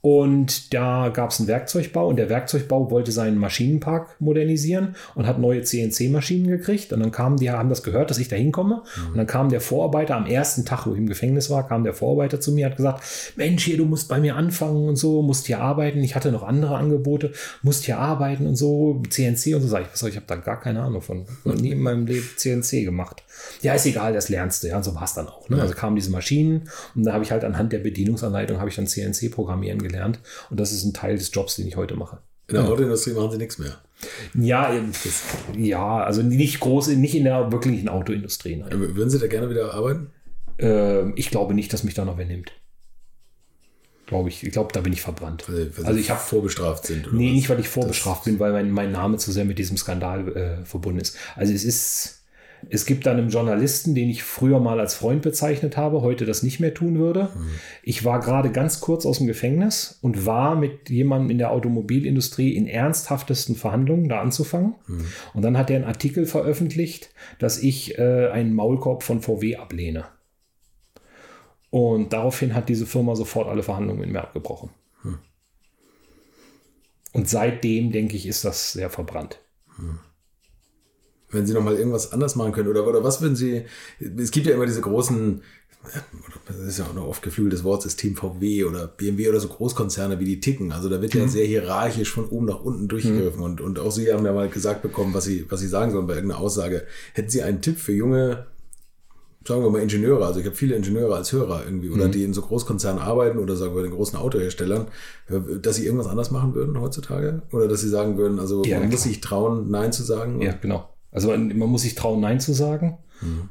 Und da gab es einen Werkzeugbau und der Werkzeugbau wollte seinen Maschinenpark modernisieren und hat neue CNC-Maschinen gekriegt. Und dann kamen die, haben das gehört, dass ich da hinkomme. Und dann kam der Vorarbeiter am ersten Tag, wo ich im Gefängnis war, kam der Vorarbeiter zu mir, hat gesagt, Mensch, hier, du musst bei mir anfangen und so, musst hier arbeiten. Ich hatte noch andere Angebote, musst hier arbeiten und so, CNC und so. Sag ich, was soll ich, ich habe da gar keine Ahnung von. Noch nie in meinem Leben CNC gemacht. Ja, ist egal, das lernst du. Ja, und so war es dann auch. Ne? Also kamen diese Maschinen und da habe ich halt anhand der Bedienungsanleitung habe ich dann CNC programmieren gelernt. Und das ist ein Teil des Jobs, den ich heute mache. In der Autoindustrie machen Sie nichts mehr. Ja, das, ja, also nicht groß, nicht in der wirklichen Autoindustrie. Nein. Würden Sie da gerne wieder arbeiten? Ähm, ich glaube nicht, dass mich da noch wer nimmt. Glaube ich. Ich glaube, da bin ich verbrannt. Weil, weil Also ich habe vorbestraft sind. Oder Nee, was? nicht, weil ich vorbestraft bin, weil mein, mein Name zu sehr mit diesem Skandal äh, verbunden ist. Also es ist, es gibt dann einen Journalisten, den ich früher mal als Freund bezeichnet habe, heute das nicht mehr tun würde. Ich war gerade ganz kurz aus dem Gefängnis und war mit jemandem in der Automobilindustrie in ernsthaftesten Verhandlungen da anzufangen. Und dann hat er einen Artikel veröffentlicht, dass ich äh, einen Maulkorb von VW ablehne. Und daraufhin hat diese Firma sofort alle Verhandlungen mit mir abgebrochen. Und seitdem, denke ich, ist das sehr verbrannt. Wenn Sie noch mal irgendwas anders machen können oder, oder was würden Sie, es gibt ja immer diese großen, das ist ja auch noch oft geflügeltes Wort, System VW oder BMW oder so Großkonzerne, wie die ticken. Also da wird Mhm. ja sehr hierarchisch von oben nach unten durchgegriffen und, und auch Sie haben ja mal gesagt bekommen, was Sie, was Sie sagen sollen bei irgendeiner Aussage. Hätten Sie einen Tipp für junge, sagen wir mal Ingenieure, also ich habe viele Ingenieure als Hörer irgendwie Mhm. oder die in so Großkonzernen arbeiten oder sagen wir den großen Autoherstellern, dass sie irgendwas anders machen würden heutzutage oder dass sie sagen würden, also Ja, man klar. muss sich trauen, Nein zu sagen. Ja, genau. Also man, man muss sich trauen, Nein zu sagen.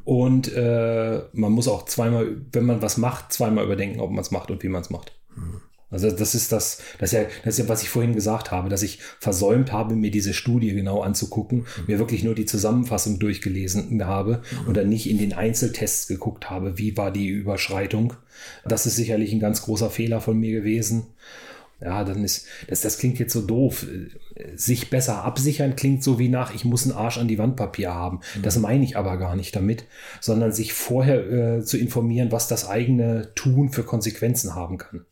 Und äh, man muss auch zweimal, wenn man was macht, zweimal überdenken, ob man es macht und wie man es macht. Also das ist das, das ist, ja, das ist ja, was ich vorhin gesagt habe, dass ich versäumt habe, mir diese Studie genau anzugucken, mir wirklich nur die Zusammenfassung durchgelesen habe und dann nicht in den Einzeltests geguckt habe, wie war die Überschreitung. Das ist sicherlich ein ganz großer Fehler von mir gewesen. Ja, dann ist, das, das klingt jetzt so doof. Sich besser absichern klingt so wie nach, ich muss einen Arsch an die Wandpapier haben. Das meine ich aber gar nicht damit, sondern sich vorher äh, zu informieren, was das eigene Tun für Konsequenzen haben kann.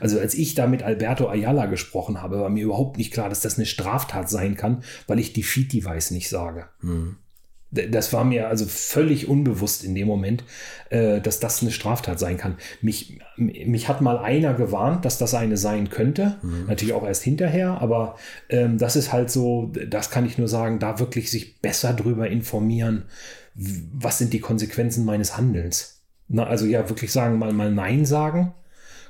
Also als ich da mit Alberto Ayala gesprochen habe, war mir überhaupt nicht klar, dass das eine Straftat sein kann, weil ich die Fiti-Weiß nicht sage. D- Das war mir also völlig unbewusst in dem Moment, äh, dass das eine Straftat sein kann. Mich, mich hat mal einer gewarnt, dass das eine sein könnte. Natürlich auch erst hinterher, aber ähm, das ist halt so, das kann ich nur sagen, da wirklich sich besser drüber informieren, was sind die Konsequenzen meines Handelns. Na, also ja, wirklich sagen, mal, mal Nein sagen,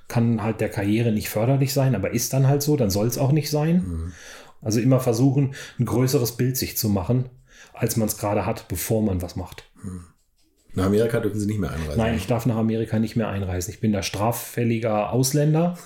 kann halt der Karriere nicht förderlich sein, aber ist dann halt so, dann soll es auch nicht sein. Also immer versuchen, ein größeres Bild sich zu machen, als man es gerade hat, bevor man was macht. Nach Amerika dürfen sie nicht mehr einreisen. Nein, ich darf nach Amerika nicht mehr einreisen. Ich bin da straffälliger Ausländer.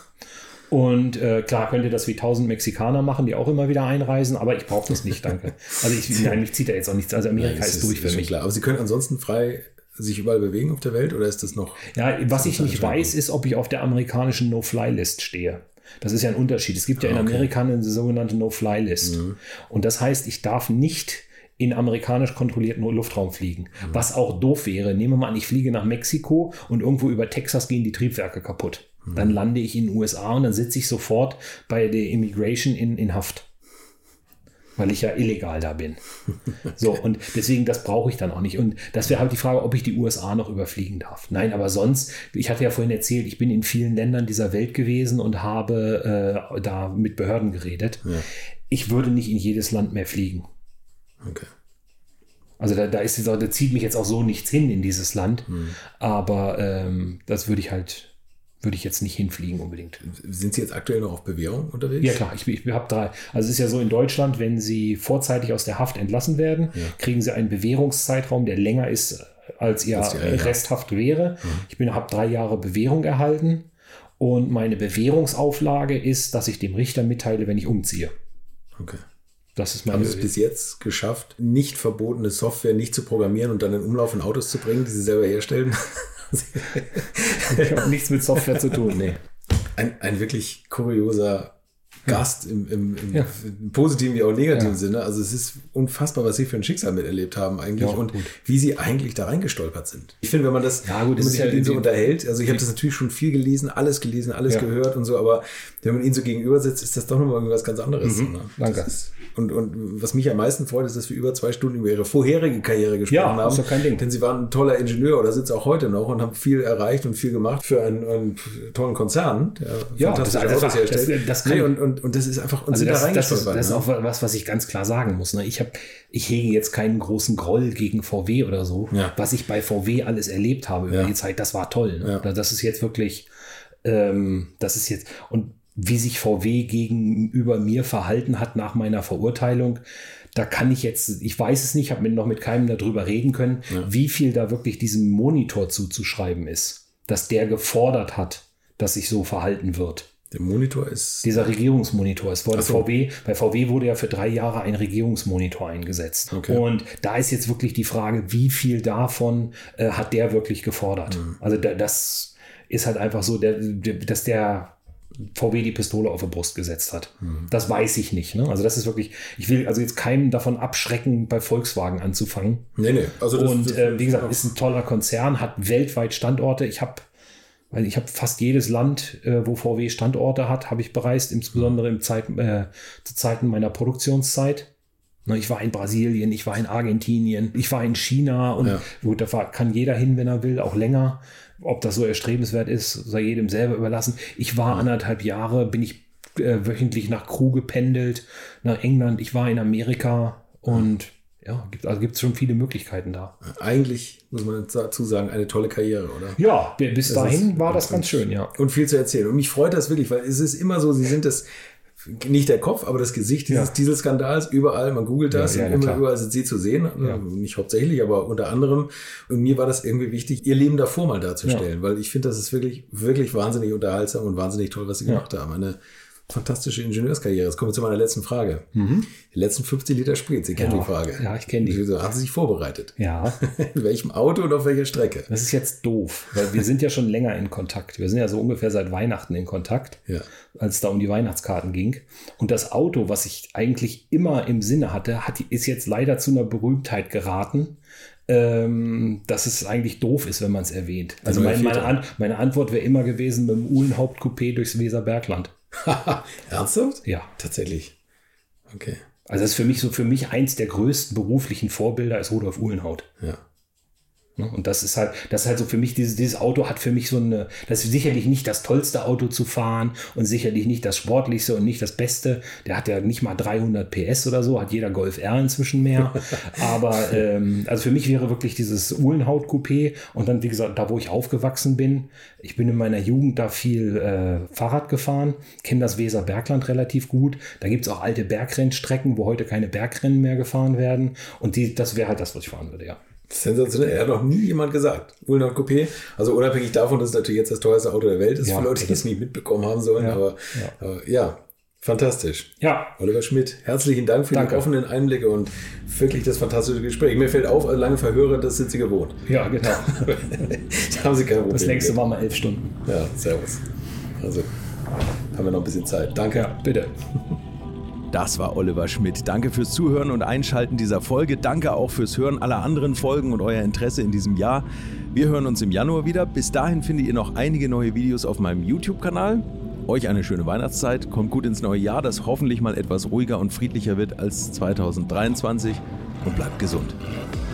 Und äh, klar könnt ihr das wie tausend Mexikaner machen, die auch immer wieder einreisen, aber ich brauche das nicht, danke. Also ich, <laughs> nein, mich zieht da jetzt auch nichts. Also Amerika das ist, durch für mich. Klar. Aber sie können ansonsten frei sich überall bewegen auf der Welt oder ist das noch? Ja, was ich nicht weiß, ist, ob ich auf der amerikanischen No-Fly-List stehe. Das ist ja ein Unterschied. Es gibt ja in Ah, okay. Amerika eine sogenannte No-Fly-List. Mhm. Und das heißt, ich darf nicht in amerikanisch kontrollierten Luftraum fliegen. Mhm. Was auch doof wäre. Nehmen wir mal an, ich fliege nach Mexiko und irgendwo über Texas gehen die Triebwerke kaputt. Mhm. Dann lande ich in den USA und dann sitze ich sofort bei der Immigration in, in Haft. Weil ich ja illegal da bin. <laughs> So, und deswegen, das brauche ich dann auch nicht. Und das wäre halt die Frage, ob ich die USA noch überfliegen darf. Nein, aber sonst, ich hatte ja vorhin erzählt, ich bin in vielen Ländern dieser Welt gewesen und habe äh, da mit Behörden geredet. Ja. Ich würde nicht in jedes Land mehr fliegen. Okay. Also da, da ist auch, da zieht mich jetzt auch so nichts hin in dieses Land. Aber ähm, das würde ich halt, würde ich jetzt nicht hinfliegen unbedingt. Sind Sie jetzt aktuell noch auf Bewährung unterwegs? Ja klar, ich, ich habe drei. Also es ist ja so in Deutschland, wenn Sie vorzeitig aus der Haft entlassen werden, kriegen Sie einen Bewährungszeitraum, der länger ist, als Ihr Alter. Resthaft wäre. Ich bin habe drei Jahre Bewährung erhalten und meine Bewährungsauflage ist, dass ich dem Richter mitteile, wenn ich umziehe. Okay. Das ist Haben Sie es bis jetzt geschafft, nicht verbotene Software nicht zu programmieren und dann in Umlauf in Autos zu bringen, die Sie selber herstellen? <laughs> Ich habe nichts mit Software zu tun. Nee. Ein, ein wirklich kurioser Gast im, im, im, Ja. im positiven wie auch negativen Ja. Sinne. Also es ist unfassbar, was Sie für ein Schicksal miterlebt haben eigentlich Ja, und gut. wie Sie eigentlich da reingestolpert sind. Ich finde, wenn man das, Ja, gut, wenn man sich mit Ihnen so unterhält, also ich habe das natürlich schon viel gelesen, alles gelesen, alles gehört und so, aber wenn man Ihnen so gegenüber sitzt, ist das doch nochmal irgendwas ganz anderes. Mhm. ne? Danke. Ist, und, und was mich am meisten freut, ist, dass wir über zwei Stunden über Ihre vorherige Karriere gesprochen Ja, haben. ist doch kein Ding. Denn Sie waren ein toller Ingenieur oder es auch heute noch und haben viel erreicht und viel gemacht für einen, einen tollen Konzern, der Ja, fantastische das- das- Autos das- herstellt. das kann- nee, und, und, und das ist einfach, und Also sind das, da das, ist, das ist ne? auch was, was ich ganz klar sagen muss. Ne? Ich, hab, ich hege jetzt keinen großen Groll gegen VW oder so. Ja. Was ich bei VW alles erlebt habe über Ja. die Zeit, das war toll. Ne? Ja. Das ist jetzt wirklich, ähm, das ist jetzt, und wie sich VW gegenüber mir verhalten hat nach meiner Verurteilung, da kann ich jetzt, ich weiß es nicht, habe noch mit keinem darüber reden können, wie viel da wirklich diesem Monitor zuzuschreiben ist, dass der gefordert hat, dass sich so verhalten wird. Der Monitor ist. Dieser Regierungsmonitor. Es wurde so. VW, bei VW wurde ja für drei Jahre ein Regierungsmonitor eingesetzt. Okay. Und da ist jetzt wirklich die Frage, wie viel davon äh, hat der wirklich gefordert? Mhm. Also da, das ist halt einfach so, der, der, dass der VW die Pistole auf die Brust gesetzt hat. Mhm. Das weiß ich nicht. Ne? Also das ist wirklich, ich will also jetzt keinem davon abschrecken, bei Volkswagen anzufangen. Nee, nee. Also das, Und das, äh, wie gesagt, ist ein toller Konzern, hat weltweit Standorte. Ich habe weil ich habe fast jedes Land, äh, wo VW Standorte hat, habe ich bereist, insbesondere im Zeit, äh, zu Zeiten meiner Produktionszeit. Ich war in Brasilien, ich war in Argentinien, ich war in China und Ja. gut, da kann jeder hin, wenn er will, auch länger. Ob das so erstrebenswert ist, sei jedem selber überlassen. Ich war anderthalb Jahre, bin ich äh, wöchentlich nach Crew gependelt, nach England, ich war in Amerika und ja, gibt, also gibt es schon viele Möglichkeiten da. eigentlich, muss man dazu sagen, eine tolle Karriere, oder? Ja, bi- bis Das dahin ist- war das ganz schön, ja. Und viel zu erzählen. Und mich freut das wirklich, weil es ist immer so, sie sind das, nicht der Kopf, aber das Gesicht dieses Ja. Dieselskandals, überall, man googelt das Ja, ja, und immer überall sind sie zu sehen. Ja. Nicht hauptsächlich, aber unter anderem. Und mir war das irgendwie wichtig, ihr Leben davor mal darzustellen, weil ich finde, das ist wirklich, wirklich wahnsinnig unterhaltsam und wahnsinnig toll, was sie gemacht haben. Eine fantastische Ingenieurskarriere. Jetzt kommen wir zu meiner letzten Frage. Die letzten 50 Liter Sprit, Sie kennen Mhm. Ja. die Frage. Ja, ich kenne die. Wieso? Haben Sie sich vorbereitet? Ja, <laughs> In welchem Auto und auf welcher Strecke? das ist jetzt doof, weil wir sind ja schon länger in Kontakt. Wir sind ja so ungefähr seit Weihnachten in Kontakt, Ja. als es da um die Weihnachtskarten ging. Und das Auto, was ich eigentlich immer im Sinne hatte, hat, ist jetzt leider zu einer Berühmtheit geraten. Ähm, dass es eigentlich doof ist, wenn man es erwähnt. Also mein, meine. An meine Antwort wäre immer gewesen mit dem Uhlenhaupt-Coupé durchs Weserbergland. <laughs> Ernsthaft? Ja. Tatsächlich. Okay. Also das ist für mich so für mich eins der größten beruflichen Vorbilder ist Rudolf Uhlenhaut. Ja. Ne? Und das ist halt, das ist halt so für mich, dieses, dieses Auto hat für mich so eine, das ist sicherlich nicht das tollste Auto zu fahren und sicherlich nicht das sportlichste und nicht das Beste. Der hat ja nicht mal 300 PS oder so, hat jeder Golf R inzwischen mehr. <laughs> Aber ähm, also für mich wäre wirklich dieses Uhlenhaut-Coupé und dann, wie gesagt, da wo ich aufgewachsen bin, ich bin in meiner Jugend da viel äh, Fahrrad gefahren, kenne das Weserbergland relativ gut. Da gibt es auch alte Bergrennstrecken, wo heute keine Bergrennen mehr gefahren werden. Und die, das wäre halt das, was ich fahren würde, ja. Sensationell. Er hat noch nie jemand gesagt. Ulnot Coupé. Also unabhängig davon, dass es natürlich jetzt das teuerste Auto der Welt ist, Ja, für Leute, die das- es nicht mitbekommen haben sollen. Ja, Aber, ja. aber ja, fantastisch. Ja, Oliver Schmidt, herzlichen Dank für Danke. die offenen Einblicke und wirklich das fantastische Gespräch. Mir fällt auf, lange Verhöre, das sind Sie gewohnt. ja, genau. <laughs> da haben Sie kein Problem. Das längste war mal elf Stunden. Ja, servus. Also. haben wir noch ein bisschen Zeit. Danke. Ja, bitte. Das war Oliver Schmidt. Danke fürs Zuhören und Einschalten dieser Folge. Danke auch fürs Hören aller anderen Folgen und euer Interesse in diesem Jahr. Wir hören uns im Januar wieder. Bis dahin findet ihr noch einige neue Videos auf meinem YouTube-Kanal. Euch eine schöne Weihnachtszeit, kommt gut ins neue Jahr, das hoffentlich mal etwas ruhiger und friedlicher wird als 2023 und bleibt gesund.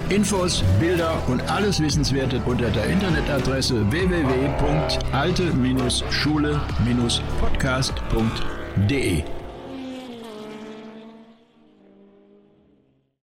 Infos, Bilder und alles Wissenswerte unter der Internetadresse www.alte-schule-podcast.de